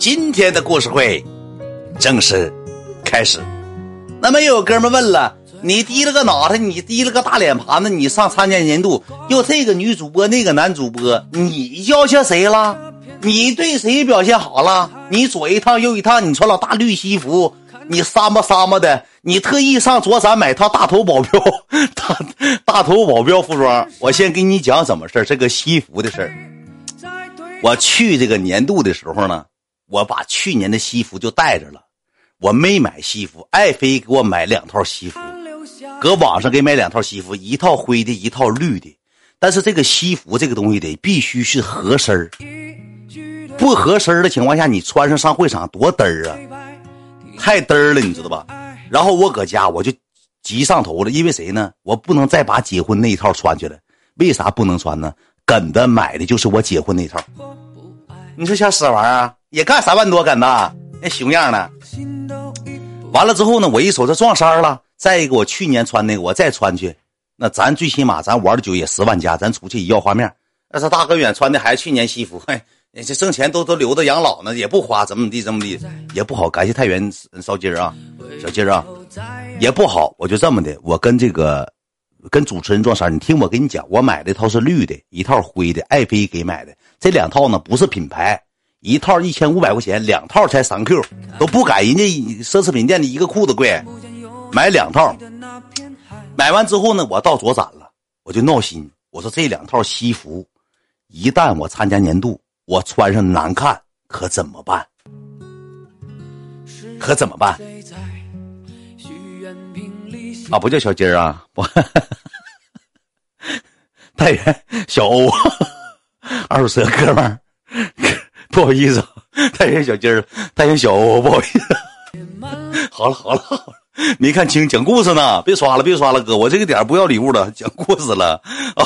今天的故事会正式开始。那么又有哥们问了，你低了个脑袋，你低了个大脸盘子，你上参加年度，又这个女主播，那个男主播，你要求谁了？你对谁表现好了？你左一趟右一趟，你穿老大绿西服，你撒么撒么的，你特意上左闪买套大头保镖，大大头保镖服装。我先给你讲怎么事这个西服的事儿。我去这个年度的时候呢，我把去年的西服就带着了，我没买西服，爱妃给我买两套西服，搁网上给买两套西服，一套灰的，一套绿的。但是这个西服这个东西得必须是合身。不合身的情况下，你穿上上会场多嘚儿啊，太嘚儿了，你知道吧？然后我搁家我就急上头了，因为谁呢？我不能再把结婚那一套穿去了。为啥不能穿呢？梗的买的就是我结婚那套。你说小死玩意儿也干三万多梗的，那熊样的。完了之后呢，我一瞅这撞衫了。再一个，我去年穿那个，我再穿去，那咱最起码咱玩的久也十万加，咱出去一要画面。那是大哥远穿的还是去年西服？嘿。这挣钱都都留着养老呢，也不花，怎么怎么地，怎么地也不好。感谢太原烧鸡儿啊，小鸡儿啊，也不好。我就这么的，我跟这个跟主持人撞衫。你听我跟你讲，我买的套是绿的，一套灰的，爱妃给买的。这两套呢不是品牌，一套一千五百块钱，两套才三 Q，都不赶人家奢侈品店的一个裤子贵。买两套，买完之后呢，我到左展了，我就闹心。我说这两套西服，一旦我参加年度。我穿上难看，可怎么办？可怎么办？啊，不叫小金儿啊，不，太原小欧，二十四哥们儿，不好意思，太原小鸡儿，太原小欧，不好意思。好了好了好了，没看清，讲故事呢，别刷了别刷了，哥，我这个点不要礼物了，讲故事了啊。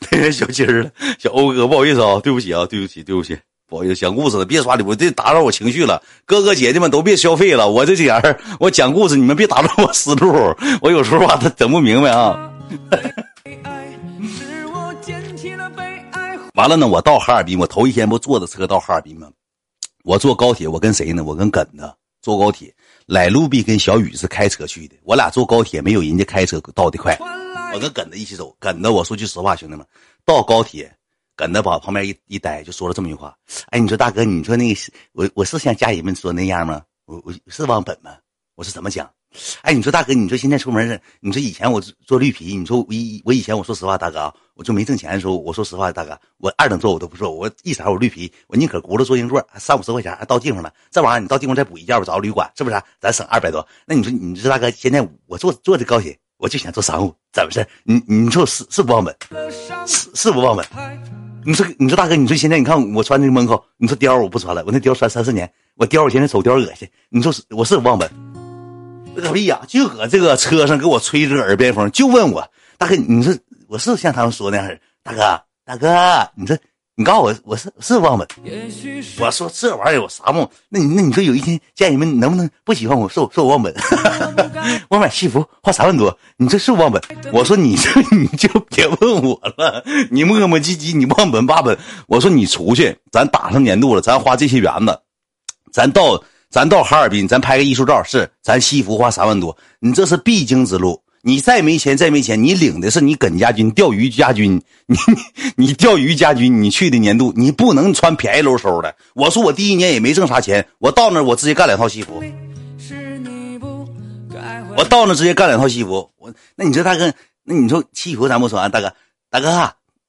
太原小鸡儿了，小欧哥，不好意思啊，对不起啊，对不起，对不起，不好意思，讲故事了，别刷礼物，这打扰我情绪了。哥哥姐姐们都别消费了，我这点儿我讲故事，你们别打断我思路，我有时候吧，他整不明白啊。完了呢，我到哈尔滨，我头一天不坐的车到哈尔滨吗？我坐高铁，我跟谁呢？我跟耿子坐高铁，来路比跟小雨是开车去的，我俩坐高铁没有人家开车到的快。我跟耿子一起走，耿子，我说句实话，兄弟们，到高铁，耿子把旁边一一待，就说了这么一句话：“哎，你说大哥，你说那个我我是像家人们说那样吗？我我是忘本吗？我是怎么讲？哎，你说大哥，你说现在出门你说以前我坐绿皮，你说我以我以前我说实话，大哥，我就没挣钱的时候，我说实话，大哥，我二等座我都不坐，我一色我绿皮，我宁可轱辘坐硬座，三五十块钱还到地方了，这玩意儿你到地方再补一件，我找个旅馆，是不是？咱省二百多。那你说，你说大哥，现在我坐坐的高铁。”我就想坐商务，怎么事你你说是是不忘本，是是不忘本。你说你说大哥，你说现在你看我穿这个门口，你说貂我不穿了，我那貂穿三四年，我貂我现在瞅貂恶心。你说是我是不忘本？个屁呀！就搁这个车上给我吹着耳边风，就问我大哥，你说我是像他们说那样大哥大哥，你这。你告诉我，我是是忘本。我说这玩意儿有啥忘？那你那你说有一天见你们能不能不喜欢我，说说我忘本？我买西服花三万多，你这是忘本？我说你这你就别问我了，你磨磨唧唧，你忘本八本。我说你出去，咱打上年度了，咱花这些元子，咱到咱到哈尔滨，咱拍个艺术照，是咱西服花三万多，你这是必经之路。你再没钱，再没钱，你领的是你耿家军钓鱼家军，你你钓鱼家军，你去的年度，你不能穿便宜喽嗖的。我说我第一年也没挣啥钱，我到那我直接干两套西服，我到那直接干两套西服。我那你说大哥，那你说西服咱不说啊，大哥大哥，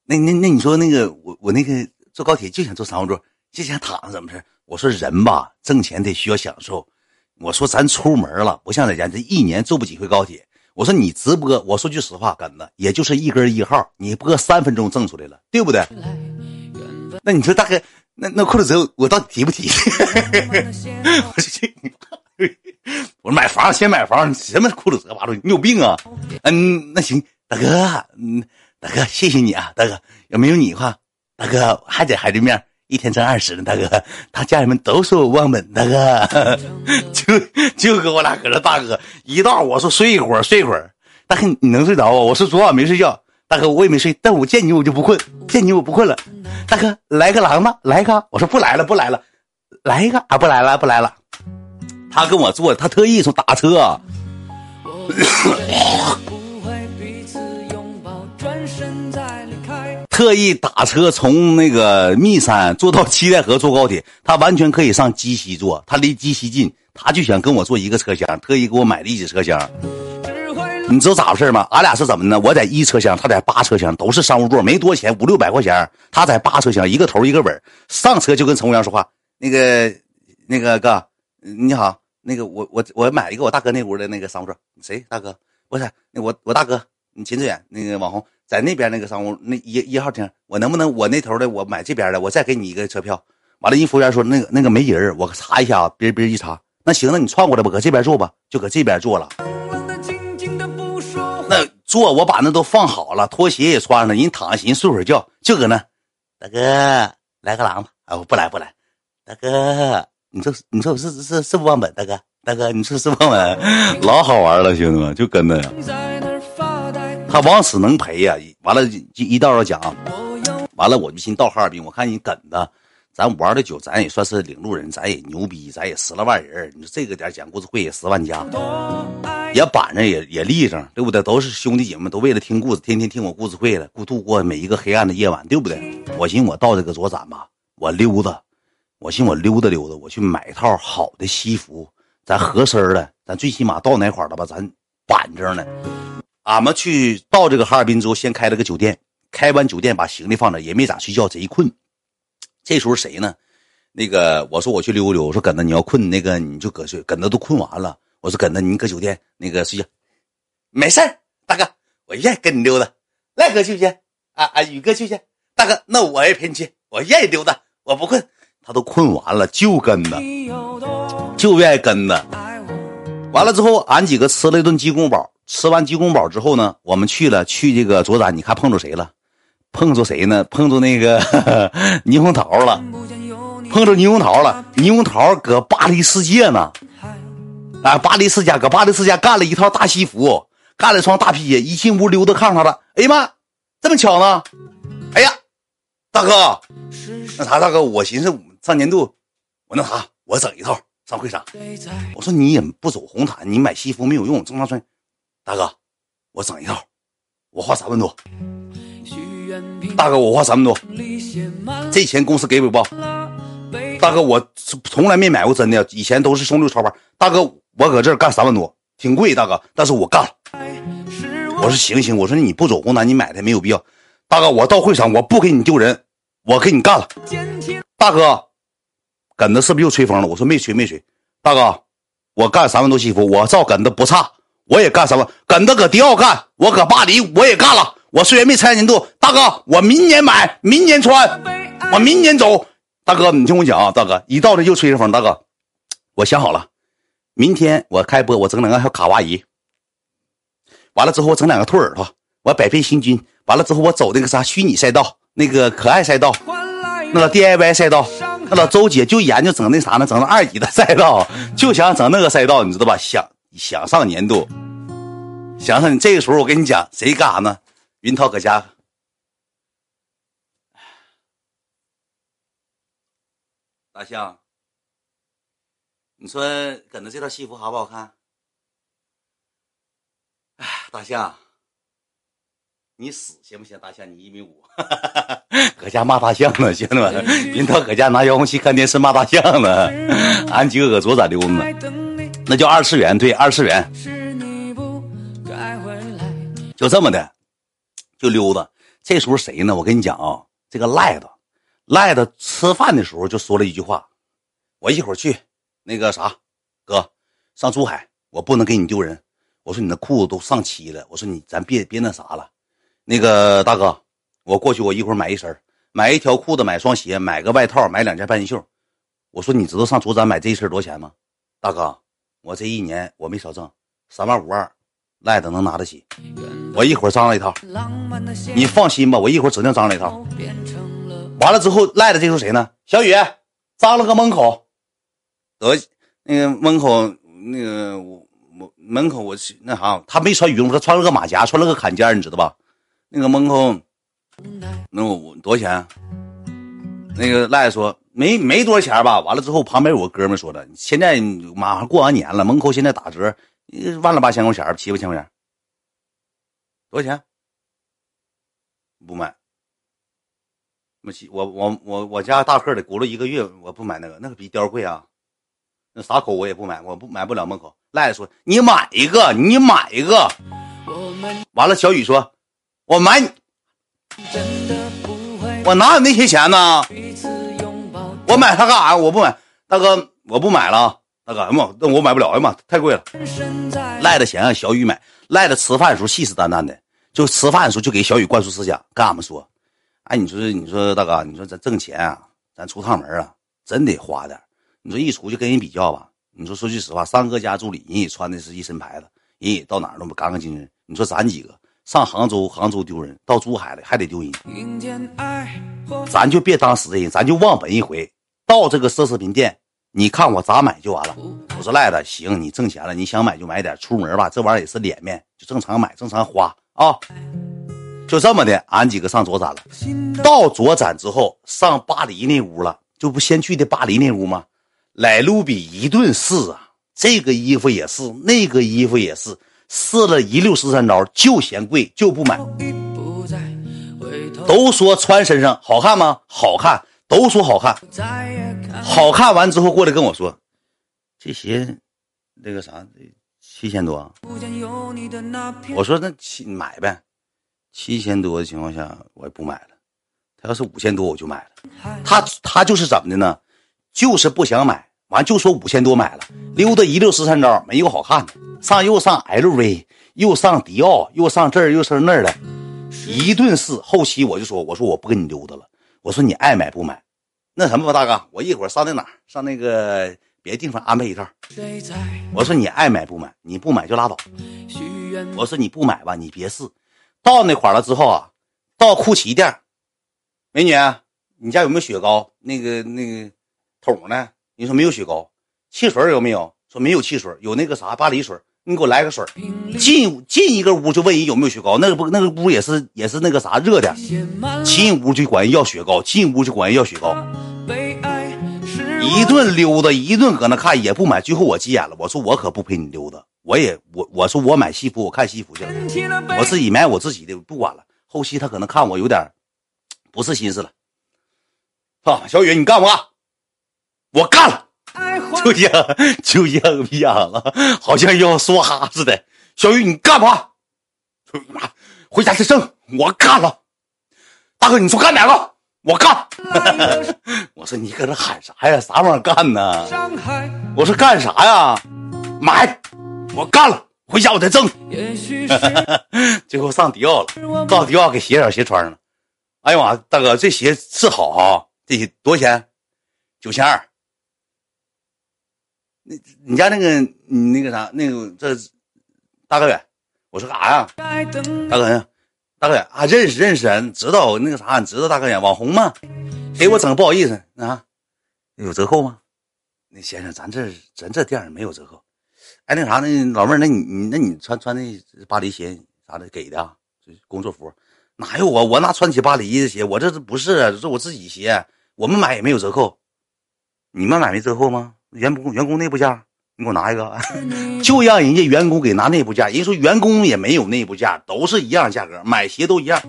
那那那你说那个我我那个坐高铁就想坐商务座，就想躺着怎么事我说人吧，挣钱得需要享受。我说咱出门了，不像在家这一年坐不几回高铁。我说你直播，我说句实话，根子也就是一根一号，你播三分钟挣出来了，对不对？那你说大哥，那那裤子折我到底提不提？我说我说买房先买房，什么裤子折八路？你有病啊？嗯，那行，大哥，嗯，大哥，谢谢你啊，大哥，要没有你的话，大哥还在孩子面。一天挣二十呢，大哥，他家人们都说我忘本，大哥，就就跟我俩搁这，大哥一到我说睡一会儿，睡一会儿，大哥你能睡着啊？我说昨晚没睡觉，大哥我也没睡，但我见你我就不困，见你我不困了，大哥来个狼吧，来个，我说不来了不来了，来一个？啊，不来了，不来了。他跟我坐，他特意从打车。特意打车从那个密山坐到七台河坐高铁，他完全可以上鸡西坐，他离鸡西近，他就想跟我坐一个车厢，特意给我买了一节车厢。你知道咋回事吗？俺俩是怎么呢？我在一车厢，他在八车厢，都是商务座，没多钱，五六百块钱。他在八车厢，一个头一个尾上车就跟乘务员说话：“那个，那个哥，你好，那个我我我买一个我大哥那屋的那个商务座，谁大哥？我是我我大哥，你秦志远，那个网红。”在那边那个商务那一一号厅，我能不能我那头的我买这边的，我再给你一个车票。完了，人服务员说那个那个没人我查一下啊，别别一查。那行，那你串过来吧，搁这边坐吧，就搁这边坐了。那坐我把那都放好了，拖鞋也穿上了，人躺下寻思睡会儿觉，就搁那。大哥来个狼吧，啊我不来不来。大哥，你说你说我是是是不忘本？大哥大哥，你说是不忘本？老好玩了，兄弟们就跟着呀。他往死能赔呀！完了，一一道道讲，完了我就寻到哈尔滨，我看你跟的，咱玩的久，咱也算是领路人，咱也牛逼，咱也十来万人。你说这个点讲故事会也十万加，也板着也也立正，对不对？都是兄弟姐妹，都为了听故事，天天听我故事会了，过度过每一个黑暗的夜晚，对不对？我寻我到这个左展吧，我溜达，我寻我溜达溜达，我去买一套好的西服，咱合身的，咱最起码到哪块了吧？咱板正呢。俺们去到这个哈尔滨之后，先开了个酒店，开完酒店把行李放那，也没咋睡觉，贼困。这时候谁呢？那个我说我去溜溜，我说耿子你要困，那个你就搁睡。耿子都困完了，我说耿子你搁酒店那个睡觉，没事大哥，我愿意跟你溜达。赖哥去不去？啊啊，宇哥去不去？大哥，那我也陪你去，我愿意溜达，我不困。他都困完了，就跟着，就愿意跟着。完了之后，俺几个吃了一顿鸡公煲。吃完鸡公煲之后呢，我们去了去这个左展，你看碰着谁了？碰着谁呢？碰着那个 霓虹桃了，碰着霓虹桃了。霓虹桃搁巴黎世界呢，啊，巴黎世家搁巴黎世家干了一套大西服，干了双大皮鞋，一进屋溜达炕上了。哎呀妈，这么巧呢？哎呀，大哥，那啥，大哥，我寻思上年度，我那啥，我整一套上会场。我说你也不走红毯，你买西服没有用，正常穿。大哥，我整一套，我花三万多。大哥，我花三万多，这钱公司给不？大哥，我从来没买过真的，以前都是送六超班。大哥，我搁这儿干三万多，挺贵，大哥，但是我干了。我说行行，我说你不走红毯，你买它没有必要。大哥，我到会场，我不给你丢人，我给你干了。大哥，跟子是不是又吹风了？我说没吹没吹。大哥，我干三万多西服，我照跟子不差。我也干什么？跟着搁迪奥干，我搁巴黎我也干了。我虽然没参加年度，大哥，我明年买，明年穿，我明年走。大哥，你听我讲啊，大哥，一到这又吹着风。大哥，我想好了，明天我开播，我整两个小卡哇伊。完了之后，我整两个兔耳朵，我百变星君。完了之后，我走那个啥虚拟赛道，那个可爱赛道，那个 DIY 赛道。那老周姐就研究整那啥呢？整那二级的赛道，就想整那个赛道，你知道吧？想。想上年度，想想你这个时候，我跟你讲，谁干啥呢？云涛搁家。大象，你说搁那这套西服好不好看？哎，大象，你死行不行？大象，你一米五，搁家骂大象呢，兄弟们。云涛搁家拿遥控器看电视骂大象呢，俺几个搁左转溜呢。那叫二次元，对，二次元，就这么的，就溜达。这时候谁呢？我跟你讲啊，这个赖子，赖子吃饭的时候就说了一句话：“我一会儿去那个啥，哥，上珠海，我不能给你丢人。”我说：“你那裤子都上漆了。”我说：“你咱别别那啥了。”那个大哥，我过去，我一会儿买一身买一条裤子，买双鞋，买个外套，买两件半袖。我说：“你知道上卓展买这一身多少钱吗？”大哥。我这一年我没少挣，三万五二，赖子能拿得起。我一会儿张了一套，你放心吧，我一会儿指定张了一套。完了之后，赖子这时候谁呢？小雨张了个门口，得那个门口那个我我门口我那啥，他没穿羽绒服，他穿了个马甲，穿了个坎肩，你知道吧？那个门口，那我多少钱？那个赖子说。没没多少钱吧。完了之后，旁边有个哥们说的，现在马上过完年了，门口现在打折，万了八千块钱，七八千块钱，多少钱？不买。我我我我家大客的轱辘一个月，我不买那个，那个比貂贵啊。那啥口我也不买，我不买不了门口。赖子说你买一个，你买一个。完了，小雨说，我买你。我哪有那些钱呢？我买它干啥？我不买，大哥，我不买了。大哥，哎妈，那我买不了，哎妈，太贵了。赖着钱让小雨买，赖着吃饭的时候信誓旦旦的，就吃饭的时候就给小雨灌输思想，跟俺们说。哎，你说，你说大哥，你说咱挣钱啊，咱出趟门啊，真得花点。你说一出去跟人比较吧，你说说句实话，三哥家助理人也穿的是一身牌子，人也到哪儿都干干净净。你说咱几个上杭州，杭州丢人；到珠海了还得丢人。咱就别当死人，咱就忘本一回。到这个奢侈品店，你看我咋买就完了。我说赖子，行，你挣钱了，你想买就买点。出门吧，这玩意儿也是脸面，就正常买，正常花啊。就这么的，俺几个上左展了。到左展之后，上巴黎那屋了，就不先去的巴黎那屋吗？来卢比一顿试啊，这个衣服也是，那个衣服也是，试了一溜十三招，就嫌贵，就不买。都说穿身上好看吗？好看，都说好看。好看完之后过来跟我说，这鞋那个啥，七千多。我说那七买呗。七千多的情况下，我也不买了。他要是五千多，我就买了。他他就是怎么的呢？就是不想买，完就说五千多买了，溜达一溜十三招，没有好看的。上又上 LV，又上迪奥，又上这儿又上那儿的，一顿试。后期我就说，我说我不跟你溜达了，我说你爱买不买。那什么吧，大哥，我一会儿上那哪儿，上那个别的地方安排一套。我说你爱买不买，你不买就拉倒。我说你不买吧，你别试。到那块了之后啊，到酷奇店，美女，你家有没有雪糕？那个那个桶呢？你说没有雪糕，汽水有没有？说没有汽水，有那个啥巴黎水，你给我来个水。进进一个屋就问人有没有雪糕，那个不那个屋也是也是那个啥热的，进屋就管人要雪糕，进屋就管人要雪糕。一顿溜达，一顿搁那看也不买，最后我急眼了，我说我可不陪你溜达。我也我我说我买西服，我看西服去了，我自己买我自己的，不管了。后期他可能看我有点不是心思了，啊，小雨你干不干？我干了，就像就像逼样了，好像要说哈似的。小雨你干吧，妈，回家再挣。我干了，大哥你说干哪个？我干。我说你搁这喊啥呀？啥玩意儿干呢？我说干啥呀？买。我干了，回家我再挣。最后上迪奥了，到迪奥给鞋点鞋穿上了。哎呀妈，大哥，这鞋是好哈，这鞋多少钱？九千二。那你家那个你那个啥那个这大哥远，我说干啥呀？大哥远，大哥远啊，认识认识啊，知道那个啥，你知道大哥远网红吗？给我整不好意思啊，有折扣吗？那先生，咱这咱这店没有折扣。哎，那啥，那老妹儿，那你你那你穿穿那巴黎鞋啥的给的，工作服哪有我？我哪穿起巴黎的鞋？我这不是，这我自己鞋，我们买也没有折扣。你们买没折扣吗？员工员工内部价，你给我拿一个，就让人家员工给拿内部价。人说员工也没有内部价，都是一样价格，买鞋都一样。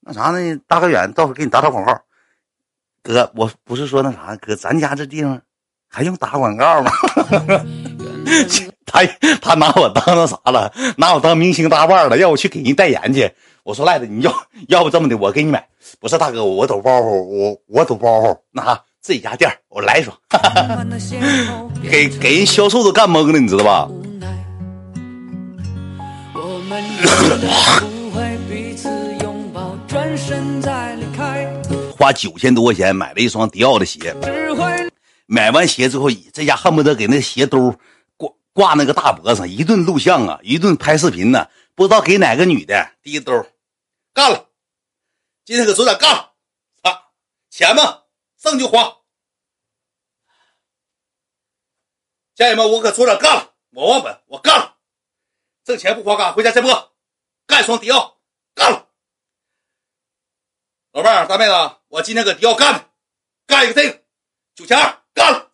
那啥呢？大哥远，到时候给你打打广告。哥，我不是说那啥，哥，咱家这地方还用打广告吗？他他拿我当那啥了？拿我当明星大腕了？要我去给人代言去？我说赖子，你要要不这么的，我给你买。不是大哥，我抖包袱，我我抖包袱。那啥，自己家店我来一双，给给人销售都干懵了，你知道吧？花九千多块钱买了一双迪奥的鞋。买完鞋之后，这家恨不得给那鞋兜挂挂那个大脖子上，一顿录像啊，一顿拍视频呢。不知道给哪个女的提兜，干了。今天可走点干了啊！钱嘛，剩就花。家人们，我可走点干了，我忘本，我干了。挣钱不花干，回家再播，干双迪奥，干了。老妹儿、大妹子，我今天搁迪奥干的。干一个这个，九千二，干了，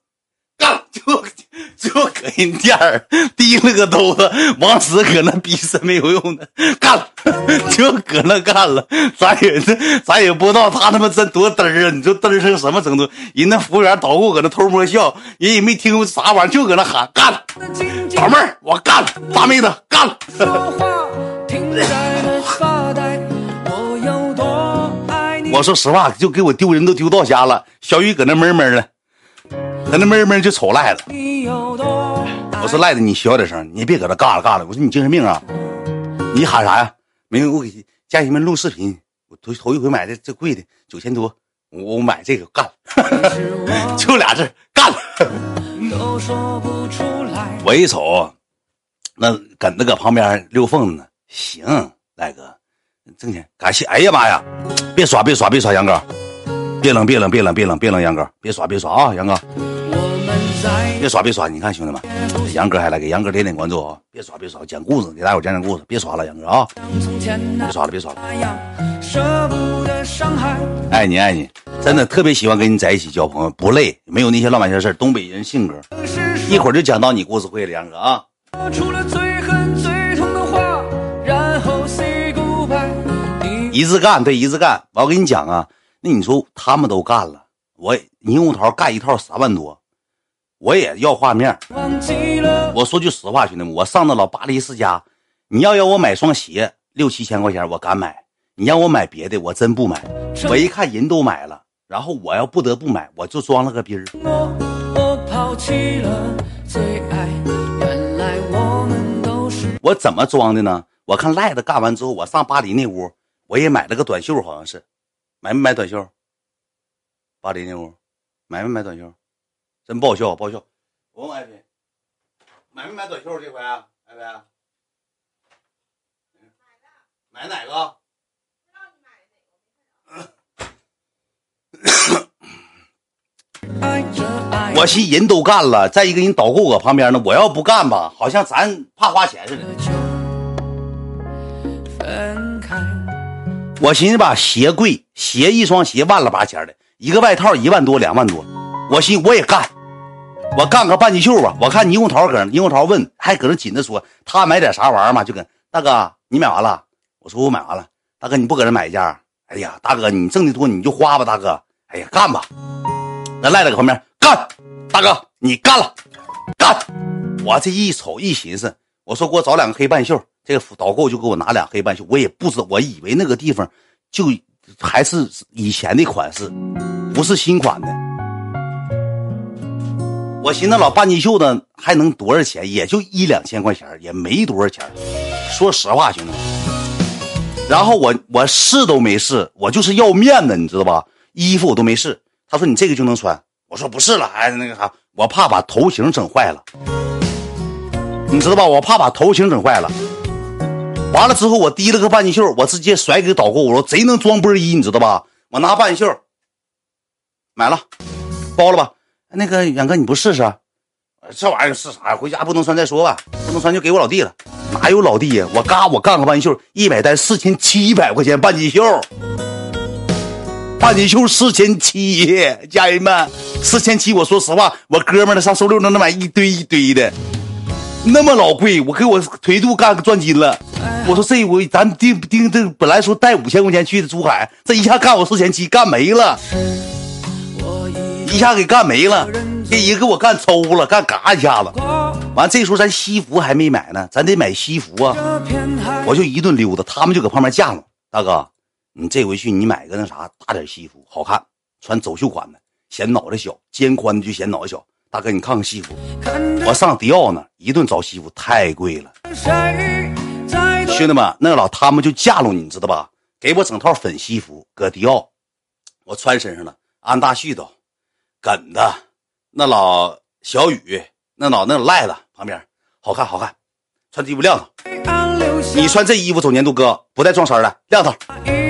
就搁人店儿提了个兜子，往死搁那逼是没有用的，干了，就搁那干了，咱也咱也不知道他他妈真多嘚儿啊！你说嘚儿成什么程度？人那服务员导购搁那偷摸笑，人也没听过啥玩意儿，就搁那喊干了，老妹儿我干了，大妹子干了。我说实话，就给我丢人都丢到家了。小雨搁那闷闷的，搁那闷闷就瞅赖子。我说赖子，你小点声，你别搁那嘎了嘎了。我说你精神病啊？你喊啥呀？没有，我给家人们录视频。我头头一回买的这贵的九千多，我买这个干了，就俩字干了。我一瞅，那梗子搁旁边溜缝呢。行，赖哥。挣钱，感谢！哎呀妈呀，别刷，别刷，别刷，杨哥，别冷，别冷，别冷，别冷，别冷，杨哥，别耍，别耍啊，杨哥，别耍，别耍！你看兄弟们，杨哥还来给杨哥点点关注啊！别耍，别耍，讲故事，给大伙讲讲故事，别耍了，杨哥啊！别耍了，别耍了！爱你，爱你，真的特别喜欢跟你在一起交朋友，不累，没有那些乱八七事东北人性格，一会儿就讲到你故事会了，杨哥啊！一字干，对一字干。我跟你讲啊，那你说他们都干了，我猕猴桃干一套三万多，我也要画面。我说句实话，兄弟们，我上那老巴黎世家，你要要我买双鞋六七千块钱，我敢买；你让我买别的，我真不买。我一看人都买了，然后我要不得不买，我就装了个逼儿。我怎么装的呢？我看赖子干完之后，我上巴黎那屋。我也买了个短袖，好像是，买没买短袖？巴黎那屋，买没买短袖？真不好笑，不好笑。我问艾飞，买没买短袖这回？艾飞，买哪个？我寻人都干了，再一个人导购搁旁边呢。我要不干吧，好像咱怕花钱似的。我寻思吧，鞋贵，鞋一双鞋万了八千的，一个外套一万多两万多。我寻我也干，我干个半截袖吧。我看猕猴桃搁那，猕猴桃问，还搁那紧着说他买点啥玩意儿嘛？就跟大哥，你买完了？我说我买完了。大哥，你不搁这买一件？哎呀，大哥，你挣的多你就花吧，大哥。哎呀，干吧。那赖在搁旁边干，大哥你干了，干。我这一瞅一寻思，我说给我找两个黑半袖。这个导购就给我拿俩黑半袖，我也不知，我以为那个地方就还是以前的款式，不是新款的。我寻思老半截袖子还能多少钱？也就一两千块钱，也没多少钱。说实话，兄弟。然后我我试都没试，我就是要面子，你知道吧？衣服我都没试。他说你这个就能穿，我说不试了，哎那个啥，我怕把头型整坏了，你知道吧？我怕把头型整坏了。完了之后，我提了个半截袖，我直接甩给导购。我说贼能装波衣，你知道吧？我拿半截袖，买了，包了吧。那个远哥，你不试试？这玩意儿试啥呀？回家不能穿再说吧，不能穿就给我老弟了。哪有老弟呀？我嘎，我干个半截袖，一百单四千七百块钱半截袖，半截袖四千七，家人们四千七。我说实话，我哥们儿上收六能能买一堆一堆的。那么老贵，我给我腿肚干个转筋了。我说这回咱定定这本来说带五千块钱去的珠海，这一下干我四千七，干没了，一下给干没了，这一个给我干抽了，干嘎一下子。完这时候咱西服还没买呢，咱得买西服啊。我就一顿溜达，他们就搁旁边架了。大哥，你这回去你买个那啥大点西服，好看，穿走秀款的，显脑袋小，肩宽的就显脑袋小。大哥，你看看西服，我上迪奥呢，一顿找西服太贵了。兄弟们，那老他们就架了你知道吧？给我整套粉西服，搁迪奥，我穿身上了。安大旭都，梗的，那老小雨，那老那赖子旁边，好看好看，穿衣服亮堂。你穿这衣服走年度哥不带撞衫的，亮堂。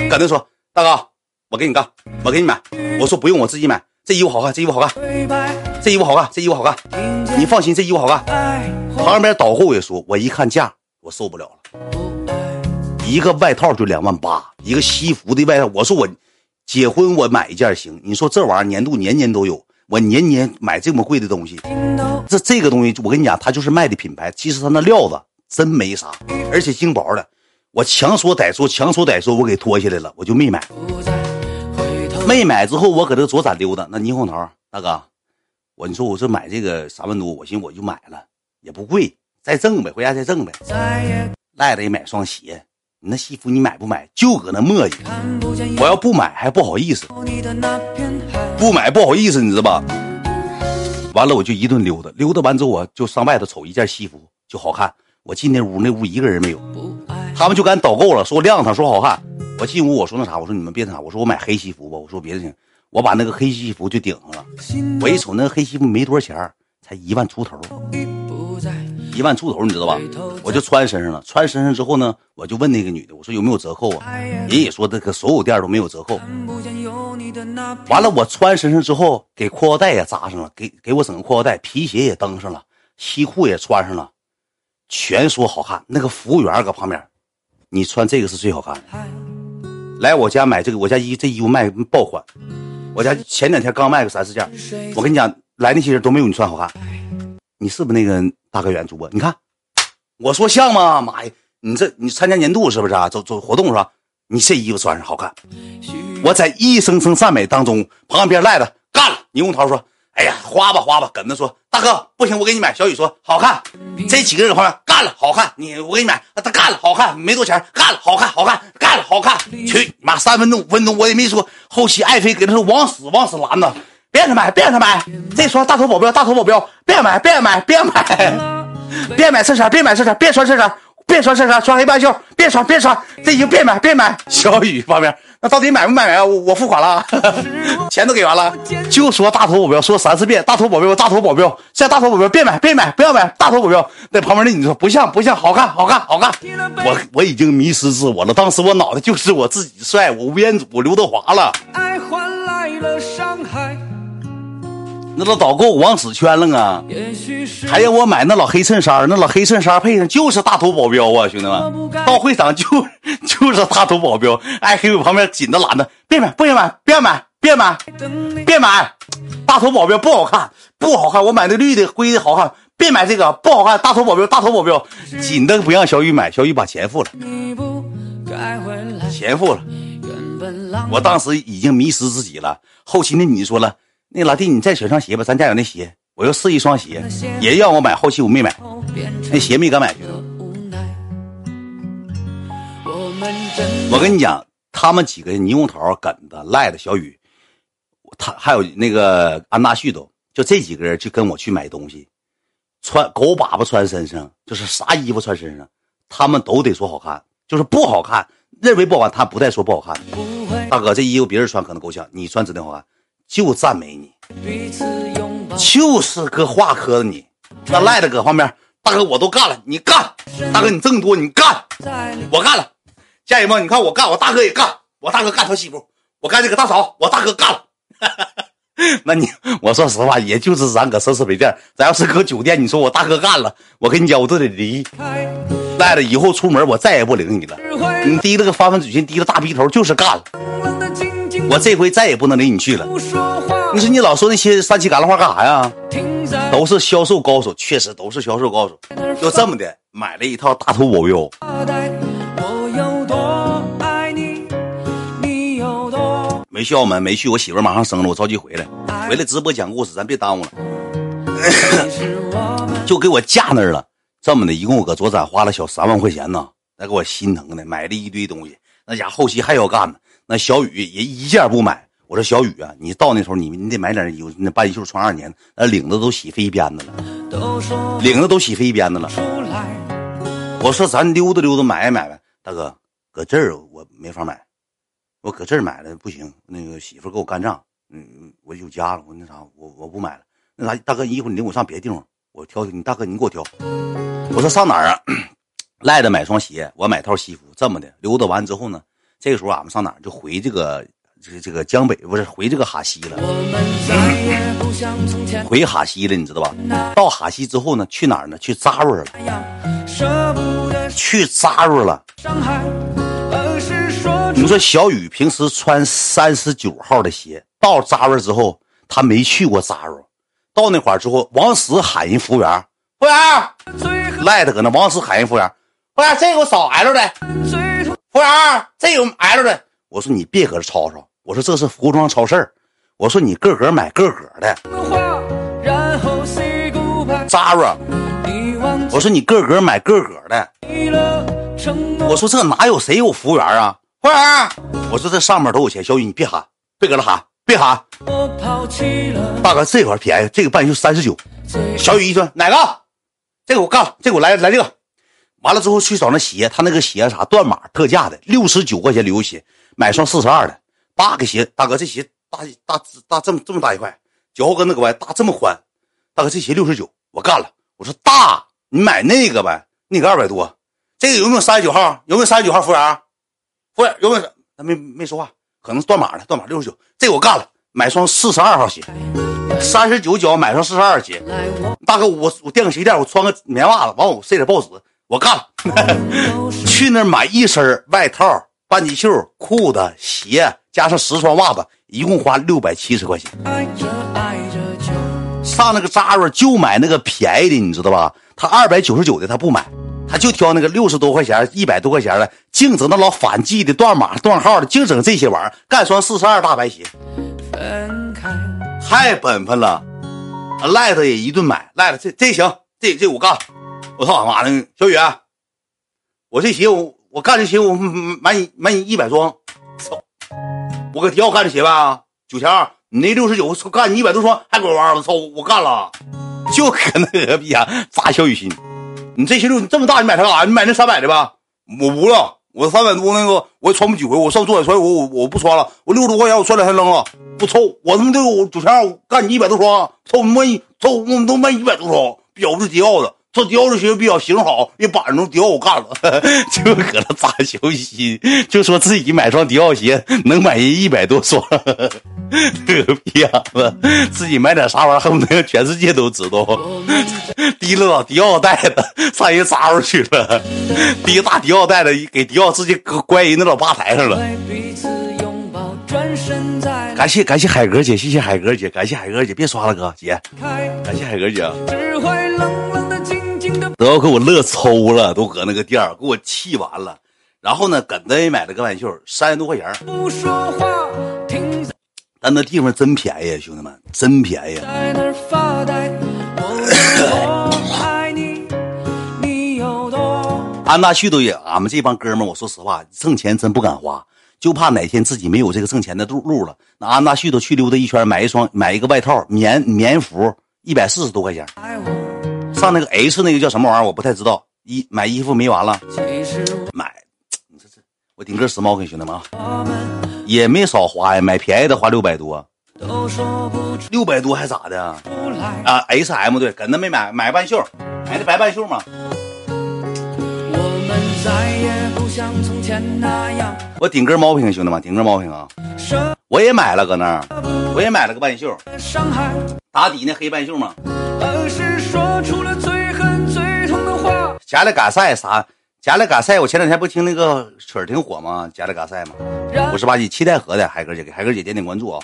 梗的说，大哥，我给你干，我给你买。我说不用，我自己买。这衣服好看，这衣服好看，这衣服好看，这衣服好看。你放心，这衣服好看。旁边导购也说，我一看价，我受不了了。一个外套就两万八，一个西服的外套。我说我，结婚我买一件行，你说这玩意儿年度年年都有，我年年买这么贵的东西，这这个东西我跟你讲，它就是卖的品牌，其实它那料子真没啥，而且轻薄的，我强说歹说强说歹说，我给脱下来了，我就没买。没买之后，我搁这左转溜达，那猕猴桃大哥，我你说我这买这个三万多，我寻思我就买了，也不贵，再挣呗，回家再挣呗。赖子也买双鞋。你那西服你买不买？就搁那磨叽。我要不买还不好意思，不买不好意思，你知道吧？完了我就一顿溜达，溜达完之后我就上外头瞅一件西服就好看。我进那屋，那屋一个人没有，他们就敢导购了，说亮堂说好看。我进屋我说那啥，我说你们别那啥，我说我买黑西服吧，我说别的行，我把那个黑西服就顶上了。我一瞅那个黑西服没多少钱，才一万出头。一万出头，你知道吧？我就穿身上了。穿身上之后呢，我就问那个女的，我说有没有折扣啊？人也说这个所有店都没有折扣。完了，我穿身上之后，给裤腰带也扎上了，给给我整个裤腰带，皮鞋也蹬上了，西裤也穿上了，全说好看。那个服务员搁旁边，你穿这个是最好看的。来我家买这个，我家衣这衣服卖爆款，我家前两天刚卖个三四件。我跟你讲，来那些人都没有你穿好看。你是不是那个大哥远主播？你看，我说像吗？妈呀，你这你参加年度是不是啊？走走活动是吧？你这衣服穿上好看。我在一声声赞美当中，旁边赖的干了。霓虹桃说：“哎呀，花吧花吧。”跟他说：“大哥不行，我给你买。”小雨说：“好看。”这几个人搁旁边干了，好看。你我给你买，他干了，好看，没多钱，干了，好看，好看，干了，好看。去你妈！三分钟五分钟我也没说。后期爱妃给他说往死往死拦呢。别让他买，别让他买！这双大头保镖，大头保镖，别买，别买，别买，别买衬衫，别买衬衫，别穿衬衫，别穿衬衫，穿黑半袖，别穿，别穿，这衣服别买，别买。小雨旁边，那到底买不买啊？我付款了，钱都给完了，就说大头保镖，说三四遍，大头保镖，大头保镖，现在大头保镖，别买，别买，不要买，大头保镖。在旁边的你说不像，不像，好看，好看，好看。我我已经迷失自我了，当时我脑袋就是我自己帅，我吴彦祖，刘德华了。爱换来了。那都导购往死圈了啊！还让我买那老黑衬衫，那老黑衬衫配上就是大头保镖啊，兄弟们！到会场就就是大头保镖，哎，黑我旁边紧着拦着，别买，不许买，别买，别买，别买！大头保镖不好看，不好看，我买那绿的灰的好看，别买这个不好看。大头保镖，大头保镖，紧的不让小雨买，小雨把钱付了，钱付了。我当时已经迷失自己了，后期那女的说了。那老弟，你再选双鞋吧，咱家有那鞋，我要试一双鞋，也让我买，后期我没买，那鞋没敢买去。我跟你讲，他们几个霓虹桃、梗子、赖的、小雨，他还有那个安大旭都，就这几个人就跟我去买东西，穿狗粑粑穿身上，就是啥衣服穿身上，他们都得说好看，就是不好看，认为不好看，他不带说不好看。大哥，这衣服别人穿可能够呛，你穿指定好看。就赞美你，就是搁话磕你，那赖的搁旁边，大哥我都干了，你干，大哥你挣多你干，我干了，家人们你看我干，我大哥也干，我大哥干他媳妇，我干这个大嫂，我大哥干了，那你我说实话，也就是咱搁奢侈品店，咱要是搁酒店，你说我大哥干了，我跟你讲我都得离，赖了以后出门我再也不领你了，你提了个翻翻嘴唇，低了大鼻头就是干了。我这回再也不能领你去了。你说你老说那些三七旮旯话干啥呀？都是销售高手，确实都是销售高手。就这么的，买了一套大头保镖。没去澳门，没去，我媳妇马上生了，我着急回来。回来直播讲故事，咱别耽误了。就给我架那儿了。这么的，一共我搁左展花了小三万块钱呢，那给我心疼的，买了一堆东西。那家后期还要干呢。那小雨也一件不买，我说小雨啊，你到那时候你你得买点衣服，那半袖穿二年，那领子都洗飞边子了，领子都洗飞边子了。我说咱溜达溜达买买呗，大哥，搁这儿我没法买，我搁这儿买了不行，那个媳妇给我干仗，嗯，我有家了，我那啥，我我不买了。那啥，大哥衣服你领我上别的地方，我挑挑，你大哥你给我挑。我说上哪儿啊？赖子买双鞋，我买套西服，这么的溜达完之后呢？这个时候俺们上哪儿就回这个这个这个江北不是回这个哈西了，回哈西了，你知道吧？到哈西之后呢，去哪儿呢？去扎瑞了，去扎瑞了。你说小雨平时穿三十九号的鞋，到扎瑞之后，他没去过扎瑞。到那块儿之后，王石喊人服务员，服务员，赖的搁那。王石喊人服务员，服务员，这个我扫 L 的。服务员，这有 L 的。我说你别搁这吵吵。我说这是服装超市我说你个个买个个的。扎瑞，我说你个个买个个的。我说这哪有谁有服务员啊？服务员，我说这上面都有钱。小雨，你别喊，别搁这喊，别喊。大哥，这块便宜，这个半袖三十九。小雨一说哪个？这个我干了，这个我来来这个。完了之后去找那鞋，他那个鞋啥断码特价的，六十九块钱旅游鞋，买双四十二的，八个鞋。大哥，这鞋大大大这么这么大一块，脚后跟那个歪大这么宽。大哥，这鞋六十九，我干了。我说大，你买那个呗，那个二百多。这个有没有三十九号？有没有三十九号？服务员，服务员有没有？他没没说话，可能断码了，断码六十九。这个我干了，买双四十二号鞋，三十九脚买双四十二鞋。大哥，我我垫个鞋垫，我穿个棉袜子，完我塞点报纸，我干了。去那买一身外套、半截袖、裤子、鞋，加上十双袜子，一共花六百七十块钱。上那个扎瑞就买那个便宜的，你知道吧？他二百九十九的他不买。他就挑那个六十多块钱、一百多块钱的，净整那老反季的、断码断号的，净整这些玩意儿。干双四十二大白鞋，太本分了。赖子也一顿买，赖子这这行，这这我干。我操他妈的，小雨，我这鞋我我干这鞋我买你买你一百双。操，我搁迪奥干这鞋呗，九千二，你那六十九，干你一百多双，还拐弯我操，我干了，就搁那个逼呀，砸小雨心。你这鞋你这么大，你买它干啥？你买那三百的吧？我不了，我三百多那个我也穿不几回。我上做海穿，我我我不穿了。我六十多块钱我穿两天扔了，不臭。我他妈都九千二干你一百多双，臭卖臭我们都卖一百多双，表是迪奥的。这迪奥的鞋比较型好，一板正迪奥我干了，就搁那扎小心，就说自己买双迪奥鞋能买人一百多双，这逼样子，自己买点啥玩意儿恨不得全世界都知道。提了老迪奥袋子上人扎出去了，提个大迪奥袋子给迪奥直接关人那老吧台上了。感谢感谢海哥姐，谢谢海哥姐，感谢海哥姐，别刷了哥姐，感谢海哥姐。都要给我乐抽了，都搁那个店儿给我气完了。然后呢，跟着也买了个半袖，三十多块钱。但那地方真便宜，兄弟们，真便宜。安大旭都也，俺们这帮哥们，我说实话，挣钱真不敢花，就怕哪天自己没有这个挣钱的路路了。那安大旭都去溜达一圈，买一双，买一个外套，棉棉服，一百四十多块钱。上那个 H 那个叫什么玩意儿？我不太知道。衣买衣服没完了，买，你这这，我顶个时髦，给兄弟们啊，也没少花呀。买便宜的花六百多，六百多还咋的啊？H M 对，搁那没买，买半袖，买的白半袖嘛。我顶根猫瓶，兄弟们，顶根猫瓶啊！我也买了，搁那儿，我也买了个半袖，打底那黑半袖嘛。加里嘎赛啥？加里嘎赛，我前两天不听那个曲儿挺火吗？加里嘎赛嘛，五十八级七代河的海哥姐，给海哥姐点点关注啊！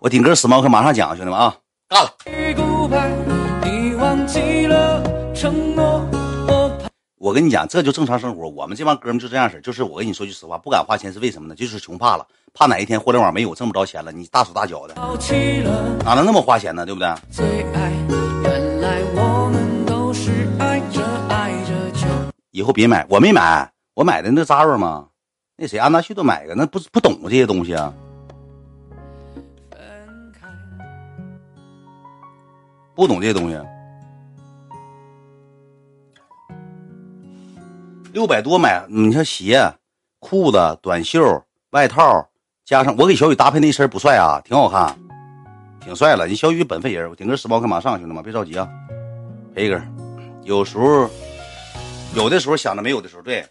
我顶哥时髦课马上讲，兄弟们啊，干了！我跟你讲，这就正常生活。我们这帮哥们就这样式就是我跟你说句实话，不敢花钱是为什么呢？就是穷怕了，怕哪一天互联网没有挣不着钱了，你大手大脚的，哪能那么花钱呢？对不对？以后别买，我没买，我买的那扎瑞吗？那谁安大旭都买个，那不不懂这些东西啊，不懂这些东西。六百多买，你像鞋、裤子、短袖、外套，加上我给小雨搭配那身不帅啊，挺好看，挺帅了。你小雨本分人，我顶个时髦，干马上，兄弟们别着急啊，赔一根。有时候。有的时候想着没有的时候，对，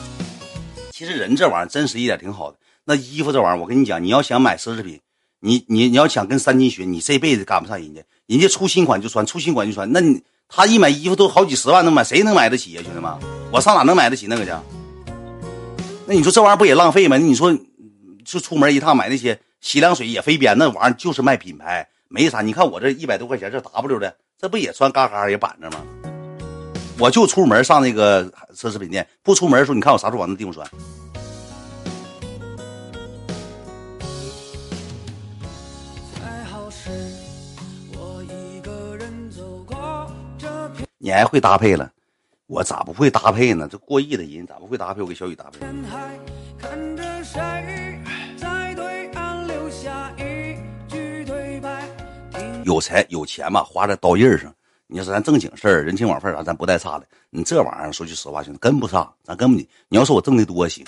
其实人这玩意儿真实一点挺好的。那衣服这玩意儿，我跟你讲，你要想买奢侈品，你你你要想跟三金学，你这辈子赶不上人家。人家出新款就穿，出新款就穿。那你他一买衣服都好几十万能买，谁能买得起呀，兄弟们？我上哪能买得起那个去？那你说这玩意儿不也浪费吗？你说就出门一趟买那些洗凉水也飞边，那玩意儿就是卖品牌，没啥。你看我这一百多块钱这 W 的，这不也穿嘎嘎也板着吗？我就出门上那个奢侈品店，不出门的时候，你看我啥时候往那地方穿。你还会搭配了，我咋不会搭配呢？这过亿的人咋不会搭配？我给小雨搭配。有钱有钱嘛，花在刀刃上。你要是咱正经事儿、人情往份啥，咱不带差的。你这玩意儿说句实话，兄弟跟不上，咱跟不你。你要说我挣的多行。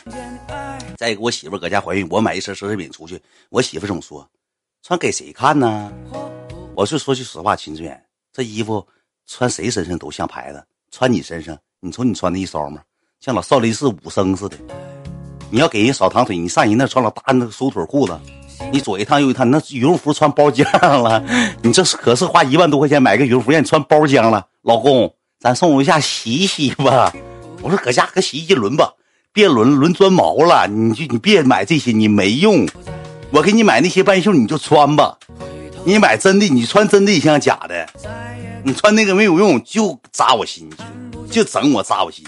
再一个，我媳妇搁家怀孕，我买一身奢侈品出去，我媳妇总说？穿给谁看呢？我是说句实话，秦志远，这衣服。穿谁身上都像牌子，穿你身上，你瞅你穿的一骚吗？像老少林寺武僧似的。你要给人扫堂腿，你上人那穿老大那个收腿裤子，你左一趟右一趟，那羽绒服穿包浆了。你这可是花一万多块钱买个羽绒服，让你穿包浆了。老公，咱上楼下洗洗吧。我说搁家搁洗衣机轮吧，别轮轮钻毛了。你就你别买这些，你没用。我给你买那些半袖，你就穿吧。你买真的，你穿真的也像假的。你穿那个没有用，就扎我心，就整我扎我心。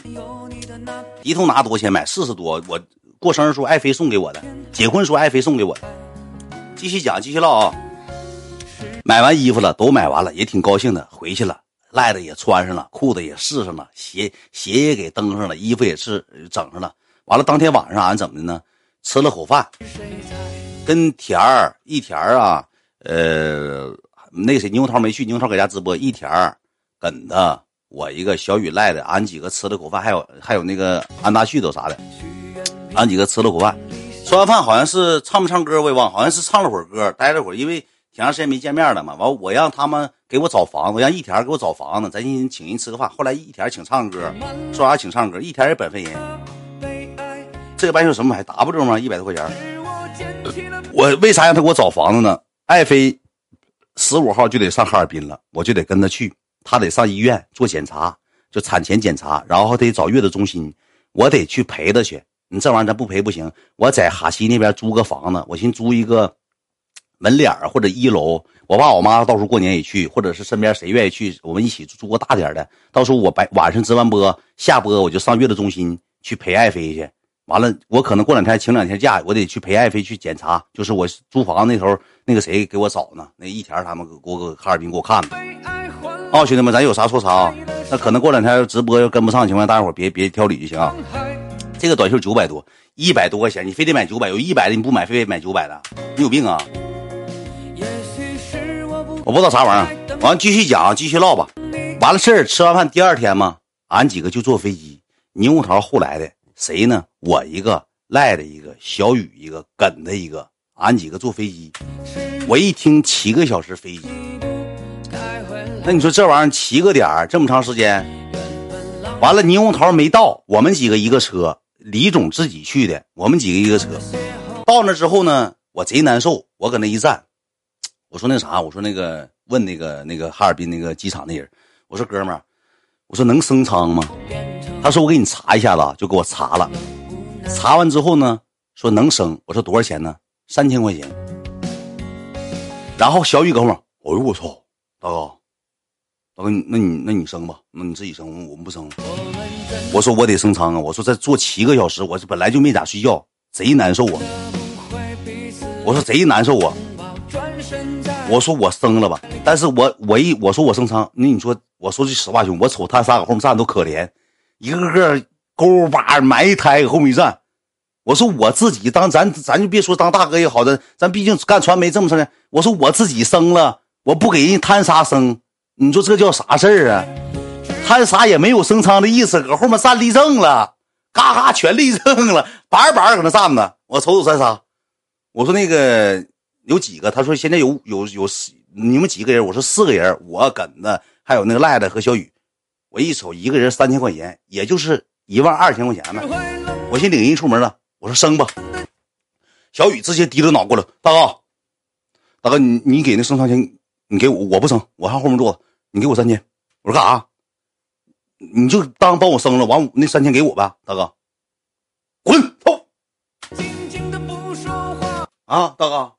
一通拿多少钱买？四十多。我过生日时候爱妃送给我的，结婚时候爱妃送给我的。继续讲，继续唠啊。买完衣服了，都买完了，也挺高兴的，回去了。赖的也穿上了，裤子也试上了，鞋鞋也给登上了，衣服也是整上了。完了，当天晚上俺怎么的呢？吃了口饭，跟田儿一田儿啊，呃。那谁牛涛没去，牛涛搁家直播。一田儿、跟的，我一个小雨赖的，俺几个吃了口饭，还有还有那个安大旭都啥的，俺几个吃了口饭。吃完饭好像是唱不唱歌我也忘，好像是唱了会儿歌，待了会儿，因为挺长时间没见面了嘛。完我让他们给我找房子，让一田给我找房子，咱先请人吃个饭。后来一田请唱歌，说啥请唱歌，一田也本分人。这个半袖什么牌？W 吗？一百多块钱。我为啥让他给我找房子呢？爱妃。十五号就得上哈尔滨了，我就得跟他去。他得上医院做检查，就产前检查，然后得找月子中心，我得去陪他去。你这玩意儿咱不赔不行。我在哈西那边租个房子，我寻租一个门脸或者一楼。我爸我妈到时候过年也去，或者是身边谁愿意去，我们一起租个大点的。到时候我白晚上直完播下播，我就上月子中心去陪爱妃去。完了，我可能过两天请两天假，我得去陪爱妃去检查。就是我租房那头那个谁给我找呢？那一田他们给我搁哈尔滨给我看呢。啊，兄弟们，咱有啥说啥啊。那可能过两天直播要跟不上情况下，大家伙别别挑理就行啊。这个短袖九百多，一百多块钱，你非得买九百，有一百的你不买，非得买九百的，你有病啊！我不知道啥玩意儿。完，继续讲，继续唠吧。完了事儿，吃完饭第二天嘛，俺几个就坐飞机，猕猴桃后来的。谁呢？我一个赖的一个小雨一个耿的一个，俺几个坐飞机。我一听七个小时飞机，那你说这玩意儿七个点这么长时间，完了猕猴桃没到，我们几个一个车，李总自己去的，我们几个一个车。到那之后呢，我贼难受，我搁那一站，我说那啥，我说那个问那个那个哈尔滨那个机场那人，我说哥们儿，我说能升舱吗？他说：“我给你查一下子，就给我查了。查完之后呢，说能升。我说多少钱呢？三千块钱。然后小雨哥们儿，哎呦我操，大哥，大哥，那你那你生吧，那你自己生，我们不升。我说我得升舱啊。我说再坐七个小时，我本来就没咋睡觉，贼难受啊。我说贼难受啊。我说我生了吧，但是我我一我说我升舱，那你说我说句实话兄弟，我瞅他仨搁后面站都可怜。”一个个勾巴埋汰搁后面站，我说我自己当咱咱就别说当大哥也好的，咱毕竟干传媒这么长时间。我说我自己生了，我不给人贪啥生，你说这叫啥事儿啊？贪啥也没有升舱的意思，搁后面站立正了，嘎嘎全立正了，板板搁那站着。我瞅瞅三仨，我说那个有几个？他说现在有有有你们几个人？我说四个人，我跟子还有那个赖赖和小雨。我一瞅，一个人三千块钱，也就是一万二千块钱呢。我先领人出门了，我说升吧。小雨直接低着脑过来，大哥，大哥，你你给那升舱钱，你给我，我不生，我上后面坐，你给我三千。我说干啥？你就当帮我生了，完那三千给我呗，大哥，滚，走。啊，大哥，